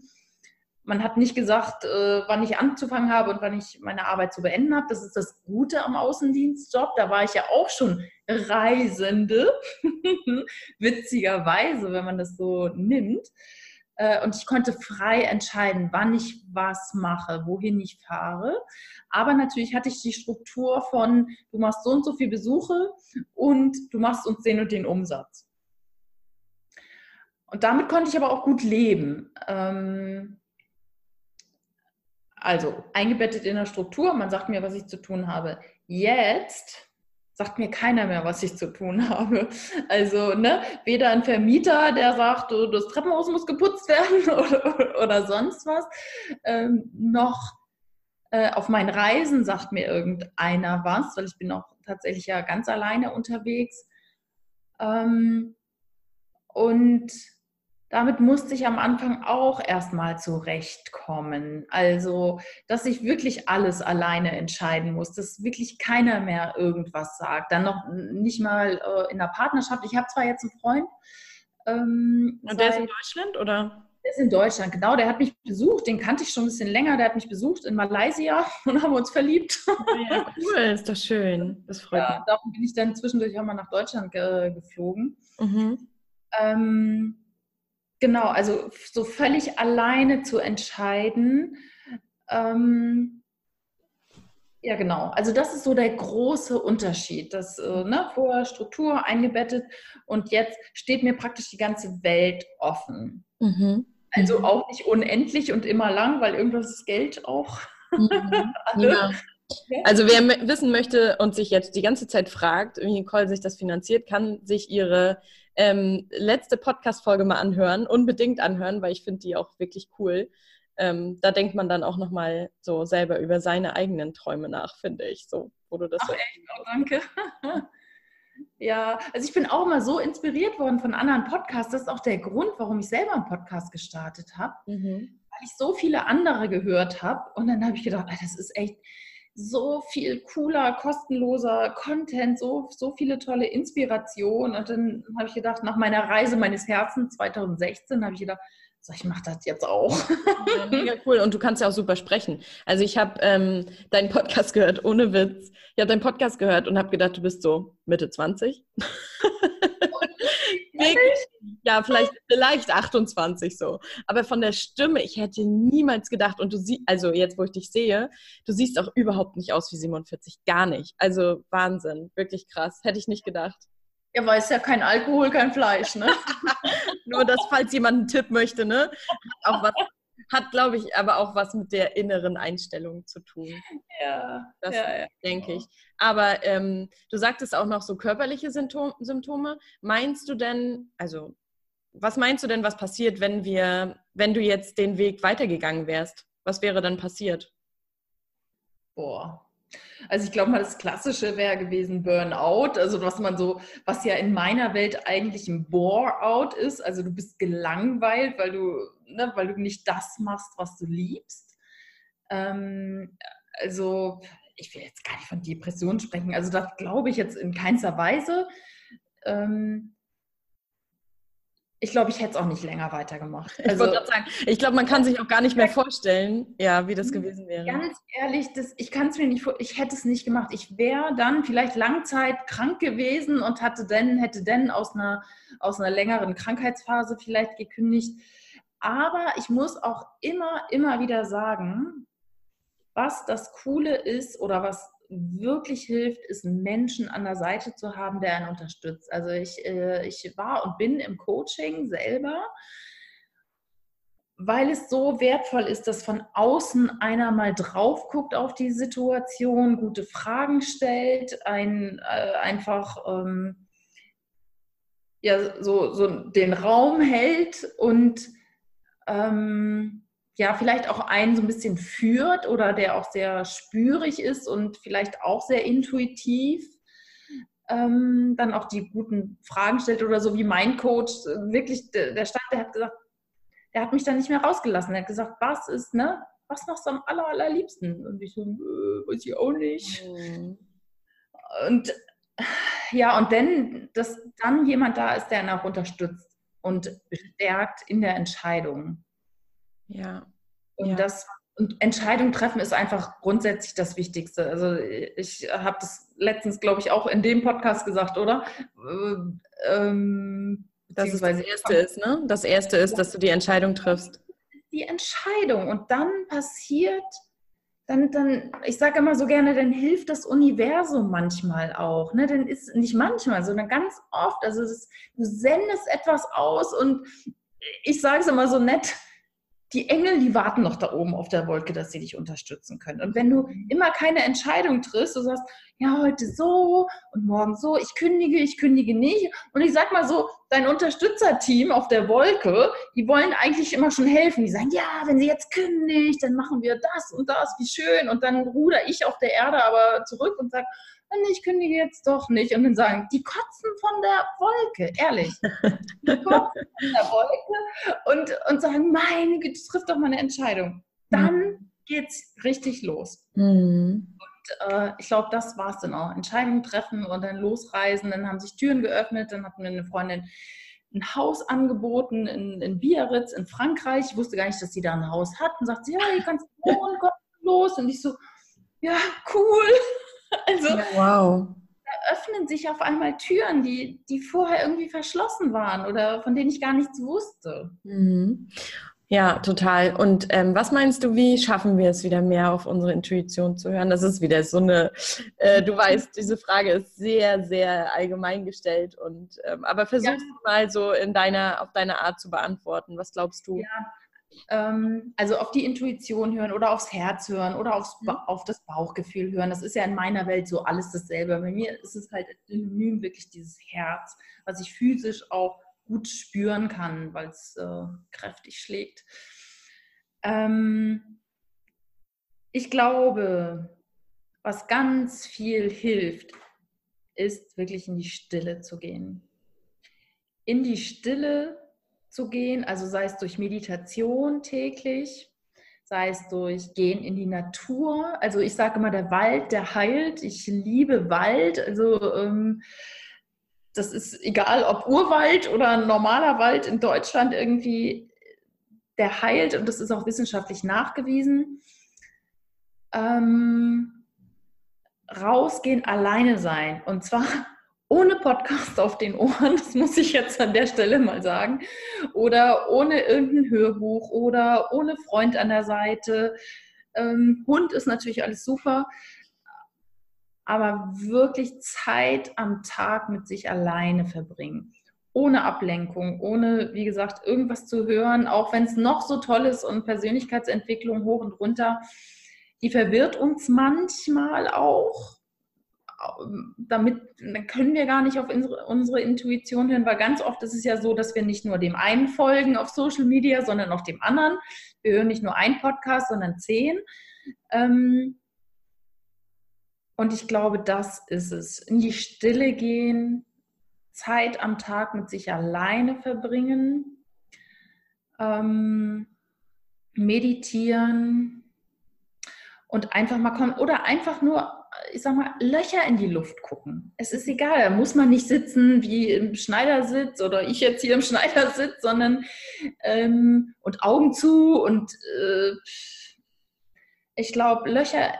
man hat nicht gesagt, äh, wann ich anzufangen habe und wann ich meine Arbeit zu beenden habe. Das ist das Gute am Außendienstjob. Da war ich ja auch schon Reisende, witzigerweise, wenn man das so nimmt. Äh, und ich konnte frei entscheiden, wann ich was mache, wohin ich fahre. Aber natürlich hatte ich die Struktur von, du machst so und so viele Besuche und du machst uns den und den Umsatz. Und damit konnte ich aber auch gut leben. Ähm, also eingebettet in der Struktur, man sagt mir, was ich zu tun habe. Jetzt sagt mir keiner mehr, was ich zu tun habe. Also, ne, weder ein Vermieter, der sagt, das Treppenhaus muss geputzt werden oder, oder sonst was, ähm, noch äh, auf meinen Reisen sagt mir irgendeiner was, weil ich bin auch tatsächlich ja ganz alleine unterwegs. Ähm, und damit musste ich am Anfang auch erstmal zurechtkommen. Also, dass ich wirklich alles alleine entscheiden muss, dass wirklich keiner mehr irgendwas sagt. Dann noch nicht mal äh, in der Partnerschaft. Ich habe zwar jetzt einen Freund. Ähm, Und der ist in Deutschland oder? Der ist in Deutschland, genau. Der hat mich besucht. Den kannte ich schon ein bisschen länger. Der hat mich besucht in Malaysia und haben uns verliebt. Ja, cool, ist doch schön. Das freut ja, mich. Darum bin ich dann zwischendurch auch mal nach Deutschland ge geflogen. Mhm. Ähm, Genau, also so völlig alleine zu entscheiden. Ähm, ja, genau. Also das ist so der große Unterschied. Das äh, ne, vorher Struktur eingebettet und jetzt steht mir praktisch die ganze Welt offen. Mhm. Also mhm. auch nicht unendlich und immer lang, weil irgendwas ist Geld auch. Mhm. ja. Also wer wissen möchte und sich jetzt die ganze Zeit fragt, wie Nicole sich das finanziert, kann sich ihre ähm, letzte Podcast-Folge mal anhören, unbedingt anhören, weil ich finde die auch wirklich cool. Ähm, da denkt man dann auch nochmal so selber über seine eigenen Träume nach, finde ich. So, wo du das Ach, so echt? Oh, danke. ja, also ich bin auch mal so inspiriert worden von anderen Podcasts. Das ist auch der Grund, warum ich selber einen Podcast gestartet habe. Mhm. Weil ich so viele andere gehört habe. Und dann habe ich gedacht, das ist echt, so viel cooler, kostenloser Content, so, so viele tolle Inspirationen. Und dann habe ich gedacht, nach meiner Reise meines Herzens 2016, habe ich gedacht, so, ich mache das jetzt auch. Ja, mega cool. Und du kannst ja auch super sprechen. Also ich habe ähm, deinen Podcast gehört, ohne Witz. Ich habe deinen Podcast gehört und habe gedacht, du bist so Mitte 20. ja, vielleicht, vielleicht 28 so. Aber von der Stimme, ich hätte niemals gedacht, und du siehst, also jetzt, wo ich dich sehe, du siehst auch überhaupt nicht aus wie 47. Gar nicht. Also Wahnsinn. Wirklich krass. Hätte ich nicht gedacht. Ja, weil es ja kein Alkohol, kein Fleisch, ne? Nur, dass, falls jemand einen Tipp möchte, ne? Auch was hat, glaube ich, aber auch was mit der inneren Einstellung zu tun. Ja, das ja, ja. denke ich. Aber ähm, du sagtest auch noch so körperliche Symptom Symptome. Meinst du denn, also was meinst du denn, was passiert, wenn wir, wenn du jetzt den Weg weitergegangen wärst? Was wäre dann passiert? Boah, also ich glaube mal, das Klassische wäre gewesen Burnout, also was man so, was ja in meiner Welt eigentlich ein Bore-out ist. Also du bist gelangweilt, weil du, ne, weil du nicht das machst, was du liebst. Ähm, also ich will jetzt gar nicht von Depressionen sprechen. Also das glaube ich jetzt in keinster Weise. Ähm, ich glaube, ich hätte es auch nicht länger weitergemacht. Ich also, wollte sagen, ich glaube, man kann sich auch gar nicht mehr vorstellen, ja, wie das gewesen wäre. Ganz ehrlich, das, ich kann es mir nicht ich hätte es nicht gemacht. Ich wäre dann vielleicht Langzeit krank gewesen und hatte dann, hätte dann aus einer, aus einer längeren Krankheitsphase vielleicht gekündigt. Aber ich muss auch immer, immer wieder sagen, was das Coole ist oder was wirklich hilft, ist einen Menschen an der Seite zu haben, der einen unterstützt. Also ich, äh, ich war und bin im Coaching selber, weil es so wertvoll ist, dass von außen einer mal drauf guckt auf die Situation, gute Fragen stellt, ein, äh, einfach ähm, ja, so, so den Raum hält und ähm, ja, vielleicht auch einen so ein bisschen führt oder der auch sehr spürig ist und vielleicht auch sehr intuitiv ähm, dann auch die guten Fragen stellt oder so wie mein Coach, wirklich, der stand, der hat gesagt, der hat mich dann nicht mehr rausgelassen. Er hat gesagt, was ist, ne, was machst du am aller, allerliebsten? Und ich so, äh, weiß ich auch nicht. Mhm. Und ja, und dann, dass dann jemand da ist, der ihn auch unterstützt und bestärkt in der Entscheidung. Ja. Und ja. das und Entscheidung treffen ist einfach grundsätzlich das Wichtigste. Also ich habe das letztens, glaube ich, auch in dem Podcast gesagt, oder? Ähm, dass es das Erste ist, ne? Das Erste ist, dass du die Entscheidung triffst. Die Entscheidung. Und dann passiert, dann, dann ich sage immer so gerne, dann hilft das Universum manchmal auch. Ne? Dann ist nicht manchmal, sondern ganz oft. Also das, du sendest etwas aus und ich sage es immer so nett, die Engel, die warten noch da oben auf der Wolke, dass sie dich unterstützen können. Und wenn du immer keine Entscheidung triffst, du sagst, ja, heute so und morgen so, ich kündige, ich kündige nicht. Und ich sag mal so, dein Unterstützerteam auf der Wolke, die wollen eigentlich immer schon helfen. Die sagen, ja, wenn sie jetzt kündigt, dann machen wir das und das, wie schön. Und dann ruder ich auf der Erde aber zurück und sag, ich kündige jetzt doch nicht. Und dann sagen, die kotzen von der Wolke, ehrlich. Die kotzen von der Wolke und, und sagen, meine Güte, triff doch mal eine Entscheidung. Dann mhm. geht's richtig los. Mhm. Und äh, ich glaube, das war es dann auch. Entscheidungen treffen und dann losreisen. Dann haben sich Türen geöffnet. Dann hat mir eine Freundin ein Haus angeboten in, in Biarritz in Frankreich. Ich wusste gar nicht, dass sie da ein Haus hat. Und sagt sie, ja, hier kannst du wohnen, komm los. Und ich so, ja, cool. Also, ja, wow. Da öffnen sich auf einmal Türen, die, die vorher irgendwie verschlossen waren oder von denen ich gar nichts wusste. Mhm. Ja, total. Und ähm, was meinst du, wie schaffen wir es wieder mehr auf unsere Intuition zu hören? Das ist wieder so eine, äh, du weißt, diese Frage ist sehr, sehr allgemein gestellt und ähm, aber versuch ja. mal so in deiner, auf deine Art zu beantworten. Was glaubst du? Ja, ähm, also auf die Intuition hören oder aufs Herz hören oder aufs, mhm. auf das Bauchgefühl hören. Das ist ja in meiner Welt so alles dasselbe. Bei mir ist es halt synonym wirklich dieses Herz, was ich physisch auch gut spüren kann, weil es äh, kräftig schlägt. Ähm, ich glaube, was ganz viel hilft, ist wirklich in die Stille zu gehen. In die Stille zu gehen, also sei es durch Meditation täglich, sei es durch Gehen in die Natur. Also ich sage immer, der Wald, der heilt. Ich liebe Wald. Also ähm, das ist egal, ob Urwald oder normaler Wald in Deutschland irgendwie, der heilt und das ist auch wissenschaftlich nachgewiesen. Ähm, rausgehen, alleine sein. Und zwar ohne Podcast auf den Ohren, das muss ich jetzt an der Stelle mal sagen, oder ohne irgendein Hörbuch oder ohne Freund an der Seite. Ähm, Hund ist natürlich alles super, aber wirklich Zeit am Tag mit sich alleine verbringen. Ohne Ablenkung, ohne, wie gesagt, irgendwas zu hören, auch wenn es noch so toll ist und Persönlichkeitsentwicklung hoch und runter, die verwirrt uns manchmal auch damit dann können wir gar nicht auf unsere, unsere, Intuition hören, weil ganz oft ist es ja so, dass wir nicht nur dem einen folgen auf Social Media, sondern auch dem anderen. Wir hören nicht nur einen Podcast, sondern zehn. Ähm, und ich glaube, das ist es. In die Stille gehen, Zeit am Tag mit sich alleine verbringen, ähm, meditieren und einfach mal kommen oder einfach nur ich sag mal, Löcher in die Luft gucken. Es ist egal, da muss man nicht sitzen wie im Schneidersitz oder ich jetzt hier im Schneidersitz, sondern ähm, und Augen zu und äh, ich glaube, Löcher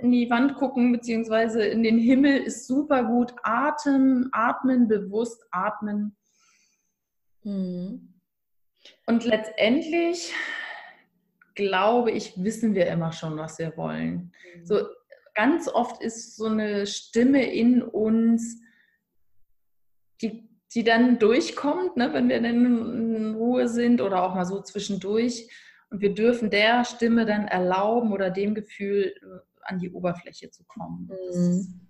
in die Wand gucken beziehungsweise in den Himmel ist super gut. Atem, atmen, bewusst atmen. Mhm. Und letztendlich glaube ich, wissen wir immer schon, was wir wollen. Mhm. So ganz oft ist so eine Stimme in uns, die, die dann durchkommt, ne, wenn wir dann in Ruhe sind oder auch mal so zwischendurch. Und wir dürfen der Stimme dann erlauben oder dem Gefühl äh, an die Oberfläche zu kommen. Mhm.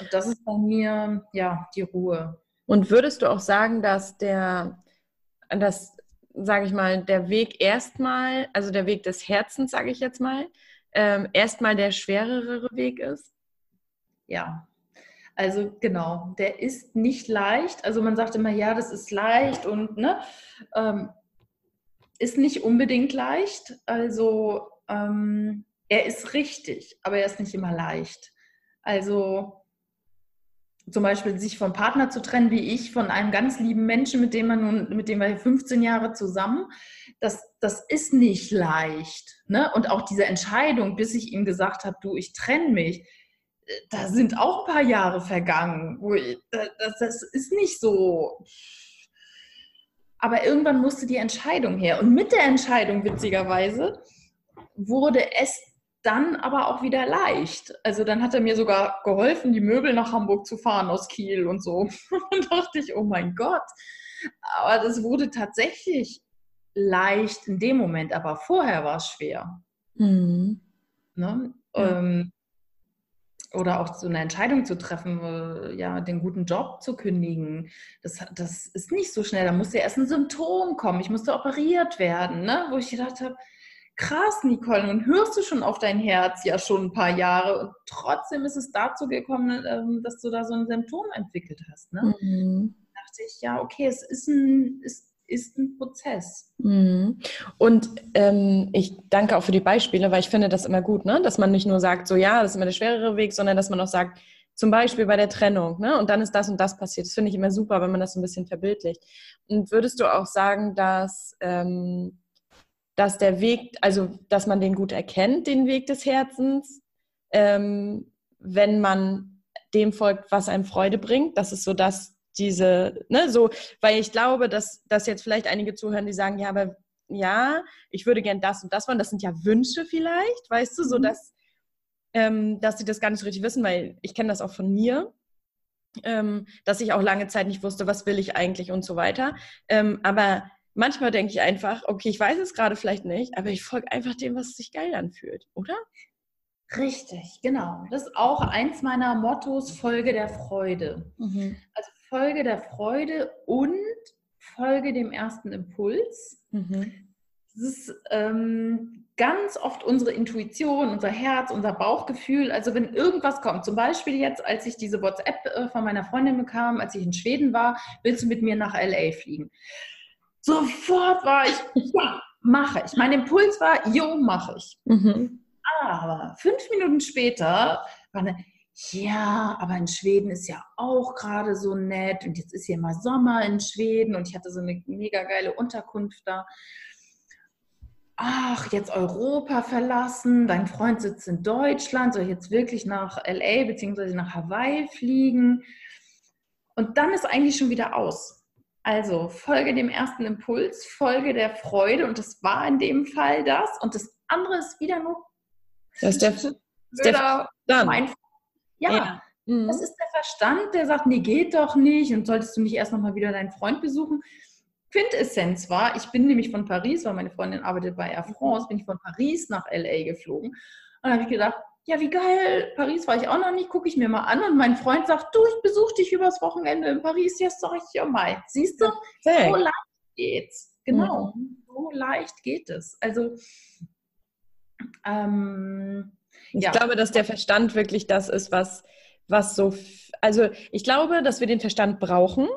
und das ist bei mir ja die Ruhe. Und würdest du auch sagen, dass der, das, sage ich mal, der Weg erstmal, also der Weg des Herzens, sage ich jetzt mal, ähm, erstmal der schwerere Weg ist? Ja, also genau, der ist nicht leicht. Also man sagt immer, ja, das ist leicht und ne, ähm, ist nicht unbedingt leicht. Also ähm, er ist richtig, aber er ist nicht immer leicht. Also zum Beispiel sich vom Partner zu trennen, wie ich, von einem ganz lieben Menschen, mit dem man nun, mit dem wir 15 Jahre zusammen, das, das ist nicht leicht. Ne? Und auch diese Entscheidung, bis ich ihm gesagt habe, du, ich trenne mich, da sind auch ein paar Jahre vergangen. Ich, das, das ist nicht so. Aber irgendwann musste die Entscheidung her. Und mit der Entscheidung, witzigerweise, wurde es dann aber auch wieder leicht. Also dann hat er mir sogar geholfen, die Möbel nach Hamburg zu fahren aus Kiel und so. Und dachte ich, oh mein Gott. Aber das wurde tatsächlich leicht in dem Moment, aber vorher war es schwer. Mhm. Ne? Ja. Ähm, oder auch so eine Entscheidung zu treffen, äh, ja, den guten Job zu kündigen. Das, das ist nicht so schnell. Da musste ja erst ein Symptom kommen. Ich musste operiert werden, ne? wo ich gedacht habe, krass, Nicole, nun hörst du schon auf dein Herz ja schon ein paar Jahre und trotzdem ist es dazu gekommen, ähm, dass du da so ein Symptom entwickelt hast. Ne? Mhm. Da dachte ich, ja, okay, es ist ein, es ist ein Prozess. Mhm. Und ähm, ich danke auch für die Beispiele, weil ich finde das immer gut, ne? dass man nicht nur sagt, so ja, das ist immer der schwerere Weg, sondern dass man auch sagt, zum Beispiel bei der Trennung, ne? und dann ist das und das passiert. Das finde ich immer super, wenn man das so ein bisschen verbildlicht. Und würdest du auch sagen, dass, ähm, dass der Weg, also dass man den gut erkennt, den Weg des Herzens, ähm, wenn man dem folgt, was einem Freude bringt? Das ist so das, diese, ne, so, weil ich glaube, dass, dass jetzt vielleicht einige zuhören, die sagen, ja, aber ja, ich würde gern das und das wollen. Das sind ja Wünsche vielleicht, weißt du, so mhm. dass, ähm, dass sie das gar nicht so richtig wissen, weil ich kenne das auch von mir, ähm, dass ich auch lange Zeit nicht wusste, was will ich eigentlich und so weiter. Ähm, aber manchmal denke ich einfach, okay, ich weiß es gerade vielleicht nicht, aber ich folge einfach dem, was sich geil anfühlt, oder? Richtig, genau. Das ist auch eins meiner Mottos, Folge der Freude. Mhm. Also Folge der Freude und folge dem ersten Impuls. Mhm. Das ist ähm, ganz oft unsere Intuition, unser Herz, unser Bauchgefühl. Also wenn irgendwas kommt, zum Beispiel jetzt, als ich diese WhatsApp äh, von meiner Freundin bekam, als ich in Schweden war, willst du mit mir nach LA fliegen? Sofort war ich, ja, mache ich. Mein Impuls war, jo, mache ich. Mhm. Aber fünf Minuten später war eine, ja, aber in Schweden ist ja auch gerade so nett und jetzt ist hier mal Sommer in Schweden und ich hatte so eine mega geile Unterkunft da. Ach, jetzt Europa verlassen, dein Freund sitzt in Deutschland, soll ich jetzt wirklich nach LA bzw. nach Hawaii fliegen? Und dann ist eigentlich schon wieder aus. Also folge dem ersten Impuls, folge der Freude und das war in dem Fall das. Und das andere ist wieder nur das ist der, der mein ja, ja. Mhm. das ist der Verstand, der sagt, nee, geht doch nicht und solltest du nicht erst nochmal wieder deinen Freund besuchen. Quintessenz war, ich bin nämlich von Paris, weil meine Freundin arbeitet bei Air France, bin ich von Paris nach LA geflogen. Und habe ich gedacht, ja, wie geil, Paris war ich auch noch nicht, gucke ich mir mal an. Und mein Freund sagt, du, ich besuche dich übers Wochenende in Paris, jetzt sag ich, ja mal. Siehst du, so leicht geht's. Genau, mhm. so leicht geht es. Also, ähm, ich ja. glaube, dass der Verstand wirklich das ist, was, was so, also ich glaube, dass wir den Verstand brauchen.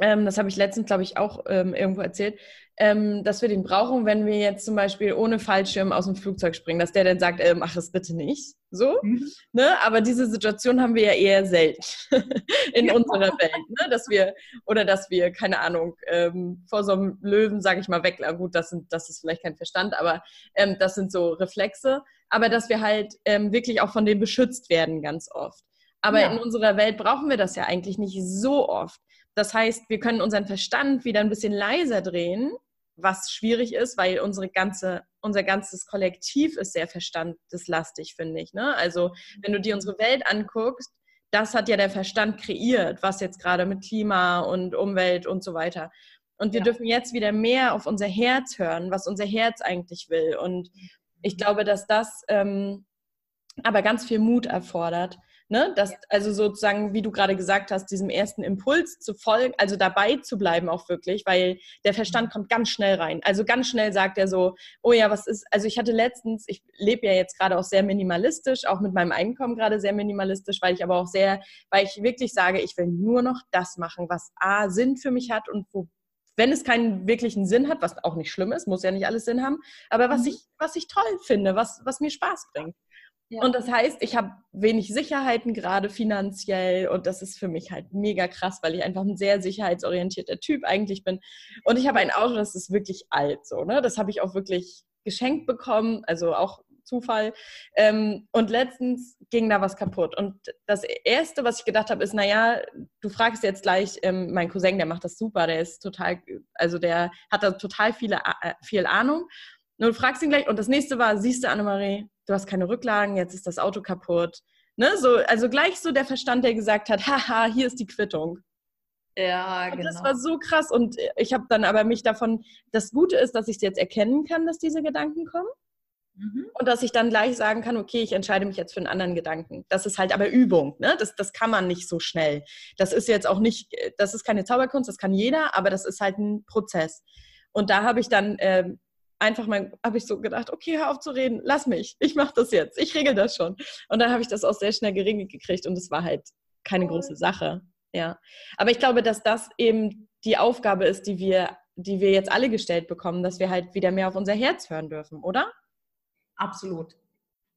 Ähm, das habe ich letztens, glaube ich, auch ähm, irgendwo erzählt, ähm, dass wir den brauchen, wenn wir jetzt zum Beispiel ohne Fallschirm aus dem Flugzeug springen, dass der dann sagt, äh, mach es bitte nicht. So. Mhm. Ne? Aber diese Situation haben wir ja eher selten in ja. unserer Welt. Ne? Dass wir, oder dass wir, keine Ahnung, ähm, vor so einem Löwen, sage ich mal, weg. Gut, das, sind, das ist vielleicht kein Verstand, aber ähm, das sind so Reflexe aber dass wir halt ähm, wirklich auch von dem beschützt werden ganz oft. Aber ja. in unserer Welt brauchen wir das ja eigentlich nicht so oft. Das heißt, wir können unseren Verstand wieder ein bisschen leiser drehen, was schwierig ist, weil unsere ganze, unser ganzes Kollektiv ist sehr verstandeslastig, finde ich. Ne? Also wenn du dir unsere Welt anguckst, das hat ja der Verstand kreiert, was jetzt gerade mit Klima und Umwelt und so weiter. Und wir ja. dürfen jetzt wieder mehr auf unser Herz hören, was unser Herz eigentlich will. Und ich glaube, dass das ähm, aber ganz viel Mut erfordert. Ne? Dass, also sozusagen, wie du gerade gesagt hast, diesem ersten Impuls zu folgen, also dabei zu bleiben auch wirklich, weil der Verstand kommt ganz schnell rein. Also ganz schnell sagt er so, oh ja, was ist, also ich hatte letztens, ich lebe ja jetzt gerade auch sehr minimalistisch, auch mit meinem Einkommen gerade sehr minimalistisch, weil ich aber auch sehr, weil ich wirklich sage, ich will nur noch das machen, was A Sinn für mich hat und wo wenn es keinen wirklichen Sinn hat, was auch nicht schlimm ist, muss ja nicht alles Sinn haben, aber was, mhm. ich, was ich toll finde, was, was mir Spaß bringt. Und das heißt, ich habe wenig Sicherheiten gerade finanziell und das ist für mich halt mega krass, weil ich einfach ein sehr sicherheitsorientierter Typ eigentlich bin. Und ich habe ein Auto, das ist wirklich alt so, ne? Das habe ich auch wirklich geschenkt bekommen, also auch Zufall. Ähm, und letztens ging da was kaputt. Und das Erste, was ich gedacht habe, ist, naja, du fragst jetzt gleich, ähm, mein Cousin, der macht das super, der ist total, also der hat da total viele, äh, viel Ahnung. Du fragst ihn gleich, und das nächste war, siehst du, Annemarie, du hast keine Rücklagen, jetzt ist das Auto kaputt. Ne? So, also gleich so der Verstand, der gesagt hat, haha, hier ist die Quittung. Ja, und genau. das war so krass. Und ich habe dann aber mich davon, das Gute ist, dass ich es jetzt erkennen kann, dass diese Gedanken kommen. Mhm. Und dass ich dann gleich sagen kann, okay, ich entscheide mich jetzt für einen anderen Gedanken. Das ist halt aber Übung, ne? Das, das kann man nicht so schnell. Das ist jetzt auch nicht, das ist keine Zauberkunst, das kann jeder, aber das ist halt ein Prozess. Und da habe ich dann ähm, einfach mal, habe ich so gedacht, okay, hör auf zu reden, lass mich, ich mache das jetzt, ich regel das schon. Und dann habe ich das auch sehr schnell geregelt gekriegt und es war halt keine große Sache. Ja. Aber ich glaube, dass das eben die Aufgabe ist, die wir, die wir jetzt alle gestellt bekommen, dass wir halt wieder mehr auf unser Herz hören dürfen, oder? Absolut.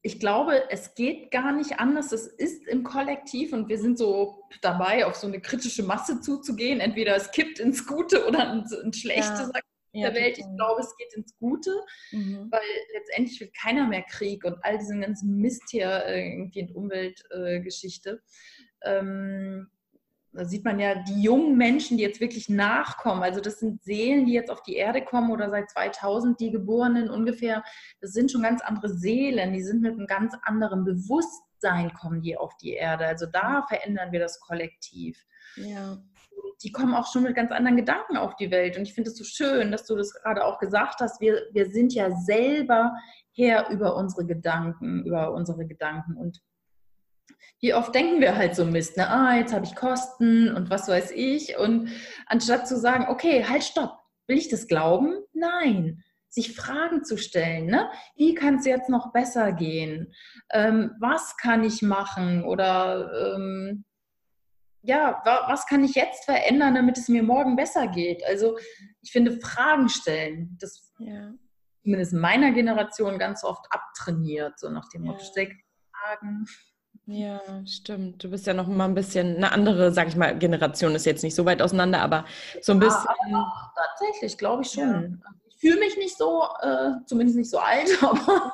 Ich glaube, es geht gar nicht anders. Es ist im Kollektiv und wir sind so dabei, auf so eine kritische Masse zuzugehen. Entweder es kippt ins Gute oder ins, ins Schlechte, Ja. sagt Ja, der Welt. Ich glaube, es geht ins Gute, Mhm. weil letztendlich will keiner mehr Krieg und all diesen ganzen Mist hier äh, irgendwie in Umweltgeschichte. ähm, da sieht man ja die jungen Menschen, die jetzt wirklich nachkommen. Also das sind Seelen, die jetzt auf die Erde kommen oder seit 2000 die Geborenen ungefähr. Das sind schon ganz andere Seelen. Die sind mit einem ganz anderen Bewusstsein kommen die auf die Erde. Also da verändern wir das Kollektiv Ja. Die kommen auch schon mit ganz anderen Gedanken auf die Welt. Und ich finde es so schön, dass du das gerade auch gesagt hast. Wir, wir sind ja selber Herr über unsere Gedanken, über unsere Gedanken. Und wie oft denken wir halt so Mist, ne? ah, jetzt habe ich Kosten und was weiß ich. Und anstatt zu sagen, okay, halt, stopp, will ich das glauben? Nein. Sich Fragen zu stellen, ne? wie kann es jetzt noch besser gehen? Ähm, was kann ich machen? Oder ähm, ja, wa was kann ich jetzt verändern, damit es mir morgen besser geht? Also ich finde, Fragen stellen, das Ja. zumindest in meiner Generation ganz oft abtrainiert, so nach dem Ja. Motto, stell Fragen. Ja, stimmt. Du bist ja noch mal ein bisschen eine andere, sag ich mal, Generation ist jetzt nicht so weit auseinander, aber so ein bisschen. Ah, tatsächlich, glaube ich schon. Ich fühle mich nicht so, äh, zumindest nicht so alt, aber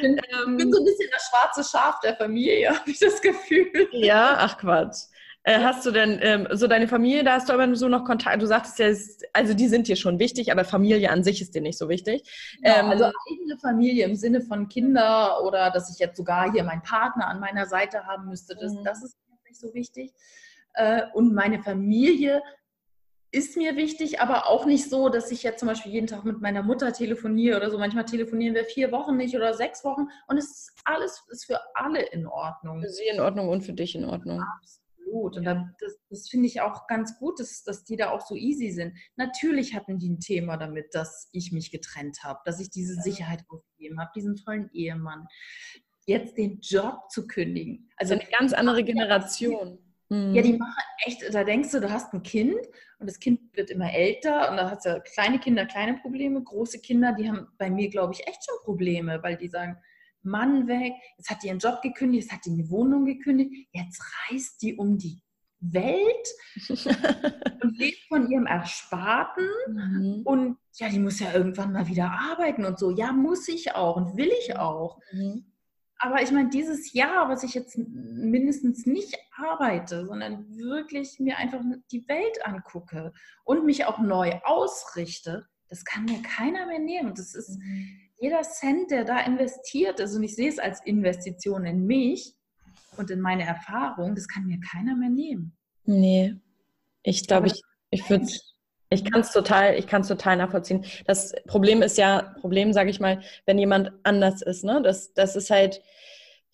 bin, ähm, bin so ein bisschen das schwarze Schaf der Familie, habe ich das Gefühl. ja, ach Quatsch. Äh, hast du denn ähm, so deine Familie, da hast du aber so noch Kontakt, du sagtest ja, also die sind dir schon wichtig, aber Familie an sich ist dir nicht so wichtig. Ja, Ähm, also eigene Familie im Sinne von Kinder oder dass ich jetzt sogar hier meinen Partner an meiner Seite haben müsste, das, Mhm. das ist mir nicht so wichtig. Äh, Und meine Familie ist mir wichtig, aber auch nicht so, dass ich jetzt zum Beispiel jeden Tag mit meiner Mutter telefoniere oder so. Manchmal telefonieren wir vier Wochen nicht oder sechs Wochen und es ist alles ist für alle in Ordnung. Für sie in Ordnung und für dich in Ordnung. Absolut. Und da- das, das finde ich auch ganz gut, dass, dass die da auch so easy sind. Natürlich hatten die ein Thema damit, dass ich mich getrennt habe, dass ich diese Sicherheit aufgegeben habe, diesen tollen Ehemann. Jetzt den Job zu kündigen. Also eine ganz andere Generation. Mhm. ja, die machen echt, da denkst du, du hast ein Kind und das Kind wird immer älter und da hast du kleine Kinder kleine Probleme, große Kinder, die haben bei mir, glaube ich, echt schon Probleme, weil die sagen, Mann weg, jetzt hat die ihren Job gekündigt, jetzt hat die eine Wohnung gekündigt, jetzt reist die um die Welt und lebt von ihrem Ersparten Mhm. und ja, die muss ja irgendwann mal wieder arbeiten und so. Ja, muss ich auch und will ich auch. Mhm. Aber ich meine, dieses Jahr, was ich jetzt mindestens nicht arbeite, sondern wirklich mir einfach die Welt angucke und mich auch neu ausrichte, das kann mir keiner mehr nehmen. Das ist jeder Cent, der da investiert ist, und ich sehe es als Investition in mich und in meine Erfahrung, das kann mir keiner mehr nehmen. Nee, ich glaube, ich, ich würde ich kann es total, ich kann es total nachvollziehen. Das Problem ist ja, Problem sage ich mal, wenn jemand anders ist, ne? Das, das ist halt,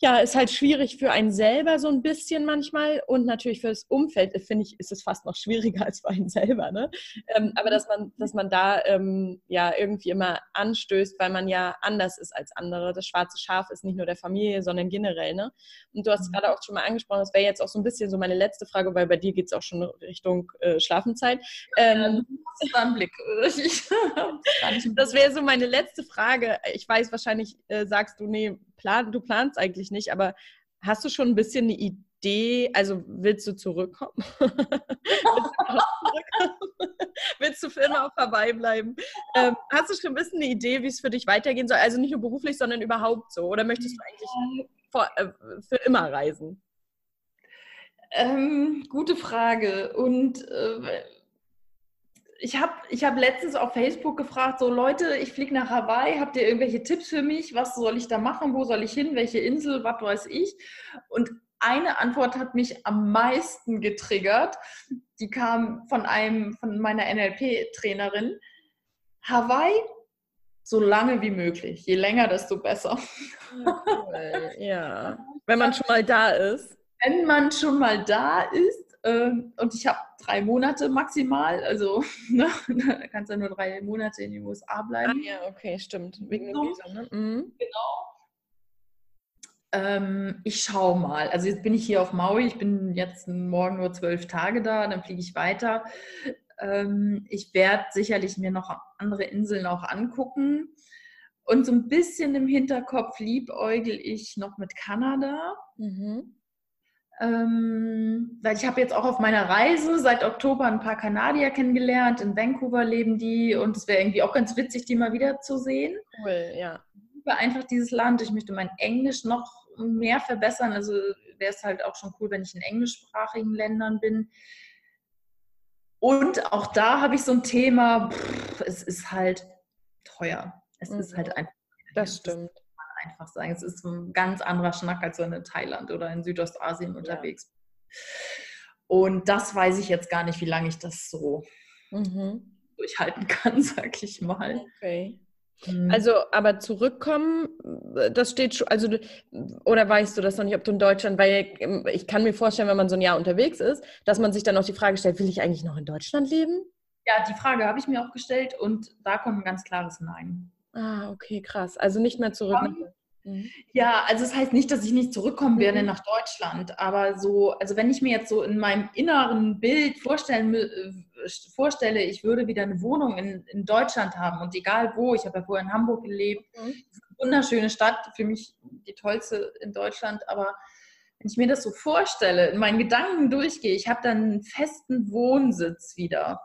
ja, ist halt schwierig für einen selber so ein bisschen manchmal und natürlich für das Umfeld, finde ich, ist es fast noch schwieriger als für einen selber, ne? Ähm, aber dass man, dass man da ähm, ja irgendwie immer anstößt, weil man ja anders ist als andere. Das schwarze Schaf ist nicht nur der Familie, sondern generell, ne? Und du hast es gerade auch schon mal angesprochen, das wäre jetzt auch so ein bisschen so meine letzte Frage, weil bei dir geht es auch schon Richtung äh, Schlafenszeit. Ähm, Das ist ein Blick. Das wäre so meine letzte Frage. Ich weiß, wahrscheinlich äh, sagst du, nee, plan, du planst eigentlich nicht, aber hast du schon ein bisschen eine Idee? Also willst du zurückkommen? willst, du zurückkommen? willst du für immer auch dabei bleiben? Ähm, hast du schon ein bisschen eine Idee, wie es für dich weitergehen soll? Also nicht nur beruflich, sondern überhaupt so? Oder möchtest du eigentlich vor, äh, für immer reisen? Ähm, gute Frage. Und äh, ich habe ich hab letztens auf Facebook gefragt, so Leute, ich fliege nach Hawaii, habt ihr irgendwelche Tipps für mich? Was soll ich da machen? Wo soll ich hin? Welche Insel? Was weiß ich? Und eine Antwort hat mich am meisten getriggert. Die kam von einem, von meiner NLP-Trainerin. Hawaii, so lange wie möglich. Je länger, desto besser. Cool. Ja. Wenn man schon mal da ist. Wenn man schon mal da ist, und ich habe drei Monate maximal, also ne, da kannst du ja nur drei Monate in den USA bleiben. Ah, ja, okay, stimmt. Wegen dem Visum, ne? Mhm. Genau. Ähm, ich schaue mal. Also jetzt bin ich hier auf Maui. Ich bin jetzt morgen nur zwölf Tage da, dann fliege ich weiter. Ähm, ich werde sicherlich mir noch andere Inseln auch angucken. Und so ein bisschen im Hinterkopf liebäugel ich noch mit Kanada. Mhm. Ähm, weil ich habe jetzt auch auf meiner Reise seit Oktober ein paar Kanadier kennengelernt. In Vancouver leben die und es wäre irgendwie auch ganz witzig, die mal wieder zu sehen. Cool, ja. Ich liebe einfach dieses Land. Ich möchte mein Englisch noch mehr verbessern. Also wäre es halt auch schon cool, wenn ich in englischsprachigen Ländern bin. Und auch da habe ich so ein Thema, pff, es ist halt teuer. Es mhm. ist halt einfach. Das stimmt. Einfach sagen. Es ist ein ganz anderer Schnack, als wenn du in Thailand oder in Südostasien unterwegs ja. Und das weiß ich jetzt gar nicht, wie lange ich das so mhm. durchhalten kann, sag ich mal. Okay. Mhm. Also, aber zurückkommen, das steht schon, also, oder weißt du das noch nicht, ob du in Deutschland, weil ich kann mir vorstellen, wenn man so ein Jahr unterwegs ist, dass man sich dann auch die Frage stellt, will ich eigentlich noch in Deutschland leben? Ja, die Frage habe ich mir auch gestellt und da kommt ein ganz klares Nein. Ah, okay, krass. Also nicht mehr zurück. Mhm. Ja, also es das heißt nicht, dass ich nicht zurückkommen werde mhm. nach Deutschland, aber so, also wenn ich mir jetzt so in meinem inneren Bild vorstellen, äh, vorstelle, ich würde wieder eine Wohnung in, in Deutschland haben und egal wo, ich habe ja vorher in Hamburg gelebt, mhm. wunderschöne Stadt, für mich die tollste in Deutschland, aber wenn ich mir das so vorstelle, in meinen Gedanken durchgehe, ich habe dann einen festen Wohnsitz wieder.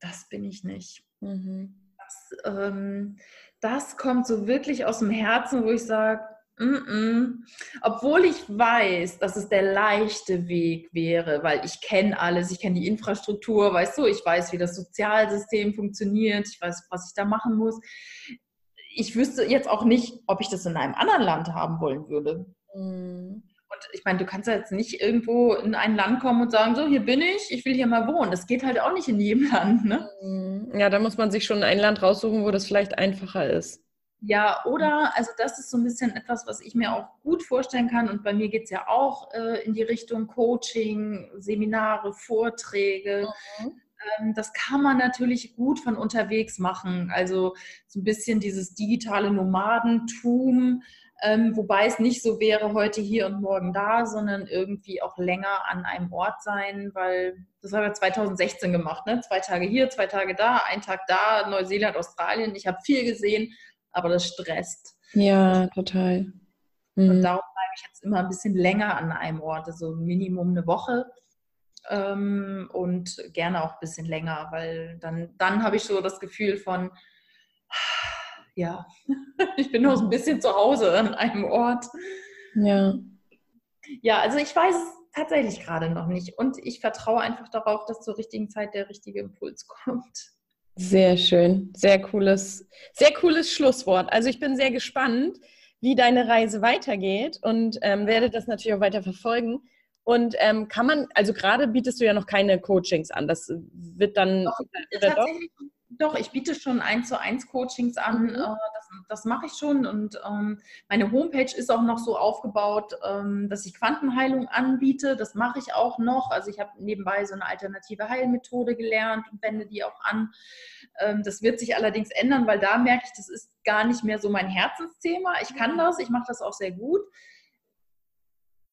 Das bin ich nicht. Mhm. Das, ähm, das kommt so wirklich aus dem Herzen, wo ich sage, Mm -mm. Obwohl ich weiß, dass es der leichte Weg wäre, weil ich kenne alles, ich kenne die Infrastruktur, weißt du, ich weiß, wie das Sozialsystem funktioniert, ich weiß, was ich da machen muss. Ich wüsste jetzt auch nicht, ob ich das in einem anderen Land haben wollen würde. Mm. Und ich meine, du kannst ja jetzt nicht irgendwo in ein Land kommen und sagen, so, hier bin ich, ich will hier mal wohnen. Das geht halt auch nicht in jedem Land, ne? Mm. Ja, da muss man sich schon ein Land raussuchen, wo das vielleicht einfacher ist. Ja, oder, also das ist so ein bisschen etwas, was ich mir auch gut vorstellen kann. Und bei mir geht es ja auch äh, in die Richtung Coaching, Seminare, Vorträge. Mhm. Ähm, das kann man natürlich gut von unterwegs machen. Also so ein bisschen dieses digitale Nomadentum, ähm, wobei es nicht so wäre, heute hier und morgen da, sondern irgendwie auch länger an einem Ort sein, weil das haben wir 2016 gemacht. Ne? Zwei Tage hier, zwei Tage da, ein Tag da, Neuseeland, Australien. Ich habe viel gesehen aber das stresst. Ja, total. Mhm. Und darum bleibe ich jetzt immer ein bisschen länger an einem Ort, also Minimum eine Woche ähm, und gerne auch ein bisschen länger, weil dann, dann habe ich so das Gefühl von, ja, ich bin noch ein bisschen zu Hause an einem Ort. Ja. Ja, also ich weiß es tatsächlich gerade noch nicht und ich vertraue einfach darauf, dass zur richtigen Zeit der richtige Impuls kommt. Sehr schön, sehr cooles, sehr cooles Schlusswort. Also ich bin sehr gespannt, wie deine Reise weitergeht und ähm, werde das natürlich auch weiter verfolgen. Und ähm, kann man, also gerade bietest du ja noch keine Coachings an. Das wird dann doch, oder doch? Ich biete schon eins zu eins Coachings an. Mhm. Äh, das, das mache ich schon. Und ähm, meine Homepage ist auch noch so aufgebaut, ähm, dass ich Quantenheilung anbiete. Das mache ich auch noch. Also ich habe nebenbei so eine alternative Heilmethode gelernt und wende die auch an. Ähm, das wird sich allerdings ändern, weil da merke ich, das ist gar nicht mehr so mein Herzensthema. Ich kann das, ich mache das auch sehr gut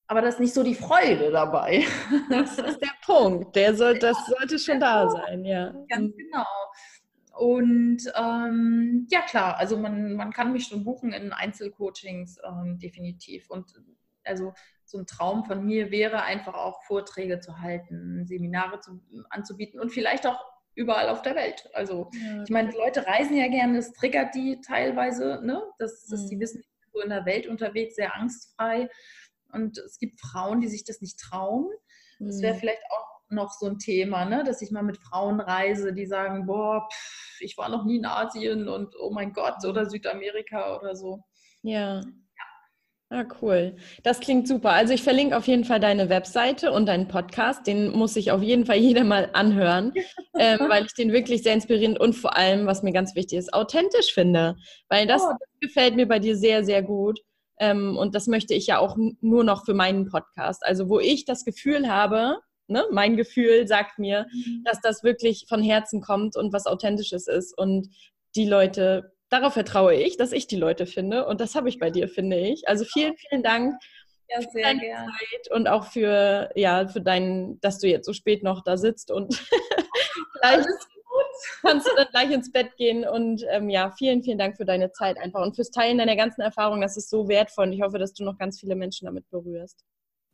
aber das ist nicht so die Freude dabei. Das ist der Punkt. Der soll, das sollte schon da sein, ja. Ganz genau. Und ähm, ja, klar, also man, man kann mich schon buchen in Einzelcoachings, ähm, definitiv. Und also so ein Traum von mir wäre einfach auch Vorträge zu halten, Seminare zu, anzubieten und vielleicht auch überall auf der Welt. Also ja. ich meine, die Leute reisen ja gerne, das triggert die teilweise, ne? dass, dass mhm. die wissen, so in der Welt unterwegs, sehr angstfrei. Und es gibt Frauen, die sich das nicht trauen. Das wäre mhm. vielleicht auch noch so ein Thema, ne? dass ich mal mit Frauen reise, die sagen, boah, pff, ich war noch nie in Asien und oh mein Gott, oder Südamerika oder so. Ja. Ah, cool. Das klingt super. Also ich verlinke auf jeden Fall deine Webseite und deinen Podcast. Den muss sich auf jeden Fall jeder mal anhören, ähm, weil ich den wirklich sehr inspirierend und vor allem, was mir ganz wichtig ist, authentisch finde. Weil das, oh. gefällt mir bei dir sehr, sehr gut. Ähm, und das möchte ich ja auch nur noch für meinen Podcast. Also wo ich das Gefühl habe, ne, mein Gefühl sagt mir, mhm. dass das wirklich von Herzen kommt und was authentisches ist. Und die Leute darauf vertraue ich, dass ich die Leute finde. Und das habe ich bei dir, finde ich. Also vielen, vielen Dank. Ja, sehr für gerne. Zeit und auch für, ja, für deinen, dass du jetzt so spät noch da sitzt und vielleicht kannst du dann gleich ins Bett gehen. Und ähm, ja, vielen, vielen Dank für deine Zeit einfach und fürs Teilen deiner ganzen Erfahrungen. Das ist so wertvoll und ich hoffe, dass du noch ganz viele Menschen damit berührst.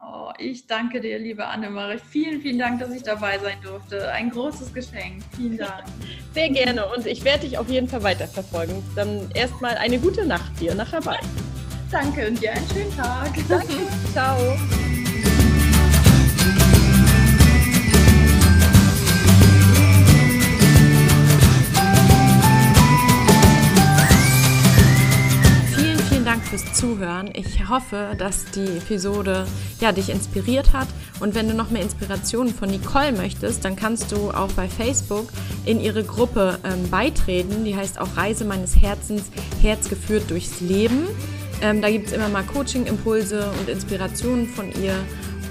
Oh, ich danke dir, liebe Annemarie. Vielen, vielen Dank, dass ich dabei sein durfte. Ein großes Geschenk. Vielen Dank. Sehr gerne und ich werde dich auf jeden Fall weiterverfolgen. Dann erstmal eine gute Nacht dir nach Hawaii. Danke und dir einen schönen Tag. Danke. Ciao. Fürs Zuhören. Ich hoffe, dass die Episode ja, dich inspiriert hat. Und wenn du noch mehr Inspirationen von Nicole möchtest, dann kannst du auch bei Facebook in ihre Gruppe ähm, beitreten. Die heißt auch Reise meines Herzens, Herz geführt durchs Leben. Ähm, da gibt es immer mal Coaching-Impulse und Inspirationen von ihr.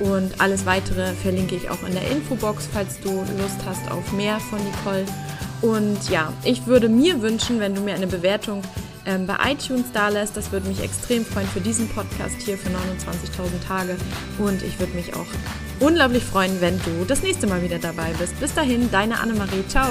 Und alles weitere verlinke ich auch in der Infobox, falls du Lust hast auf mehr von Nicole. Und ja, ich würde mir wünschen, wenn du mir eine Bewertung ähm, bei iTunes da lässt. Das würde mich extrem freuen für diesen Podcast hier für 29.000 Tage. Und ich würde mich auch unglaublich freuen, wenn du das nächste Mal wieder dabei bist. Bis dahin, deine Annemarie. Ciao.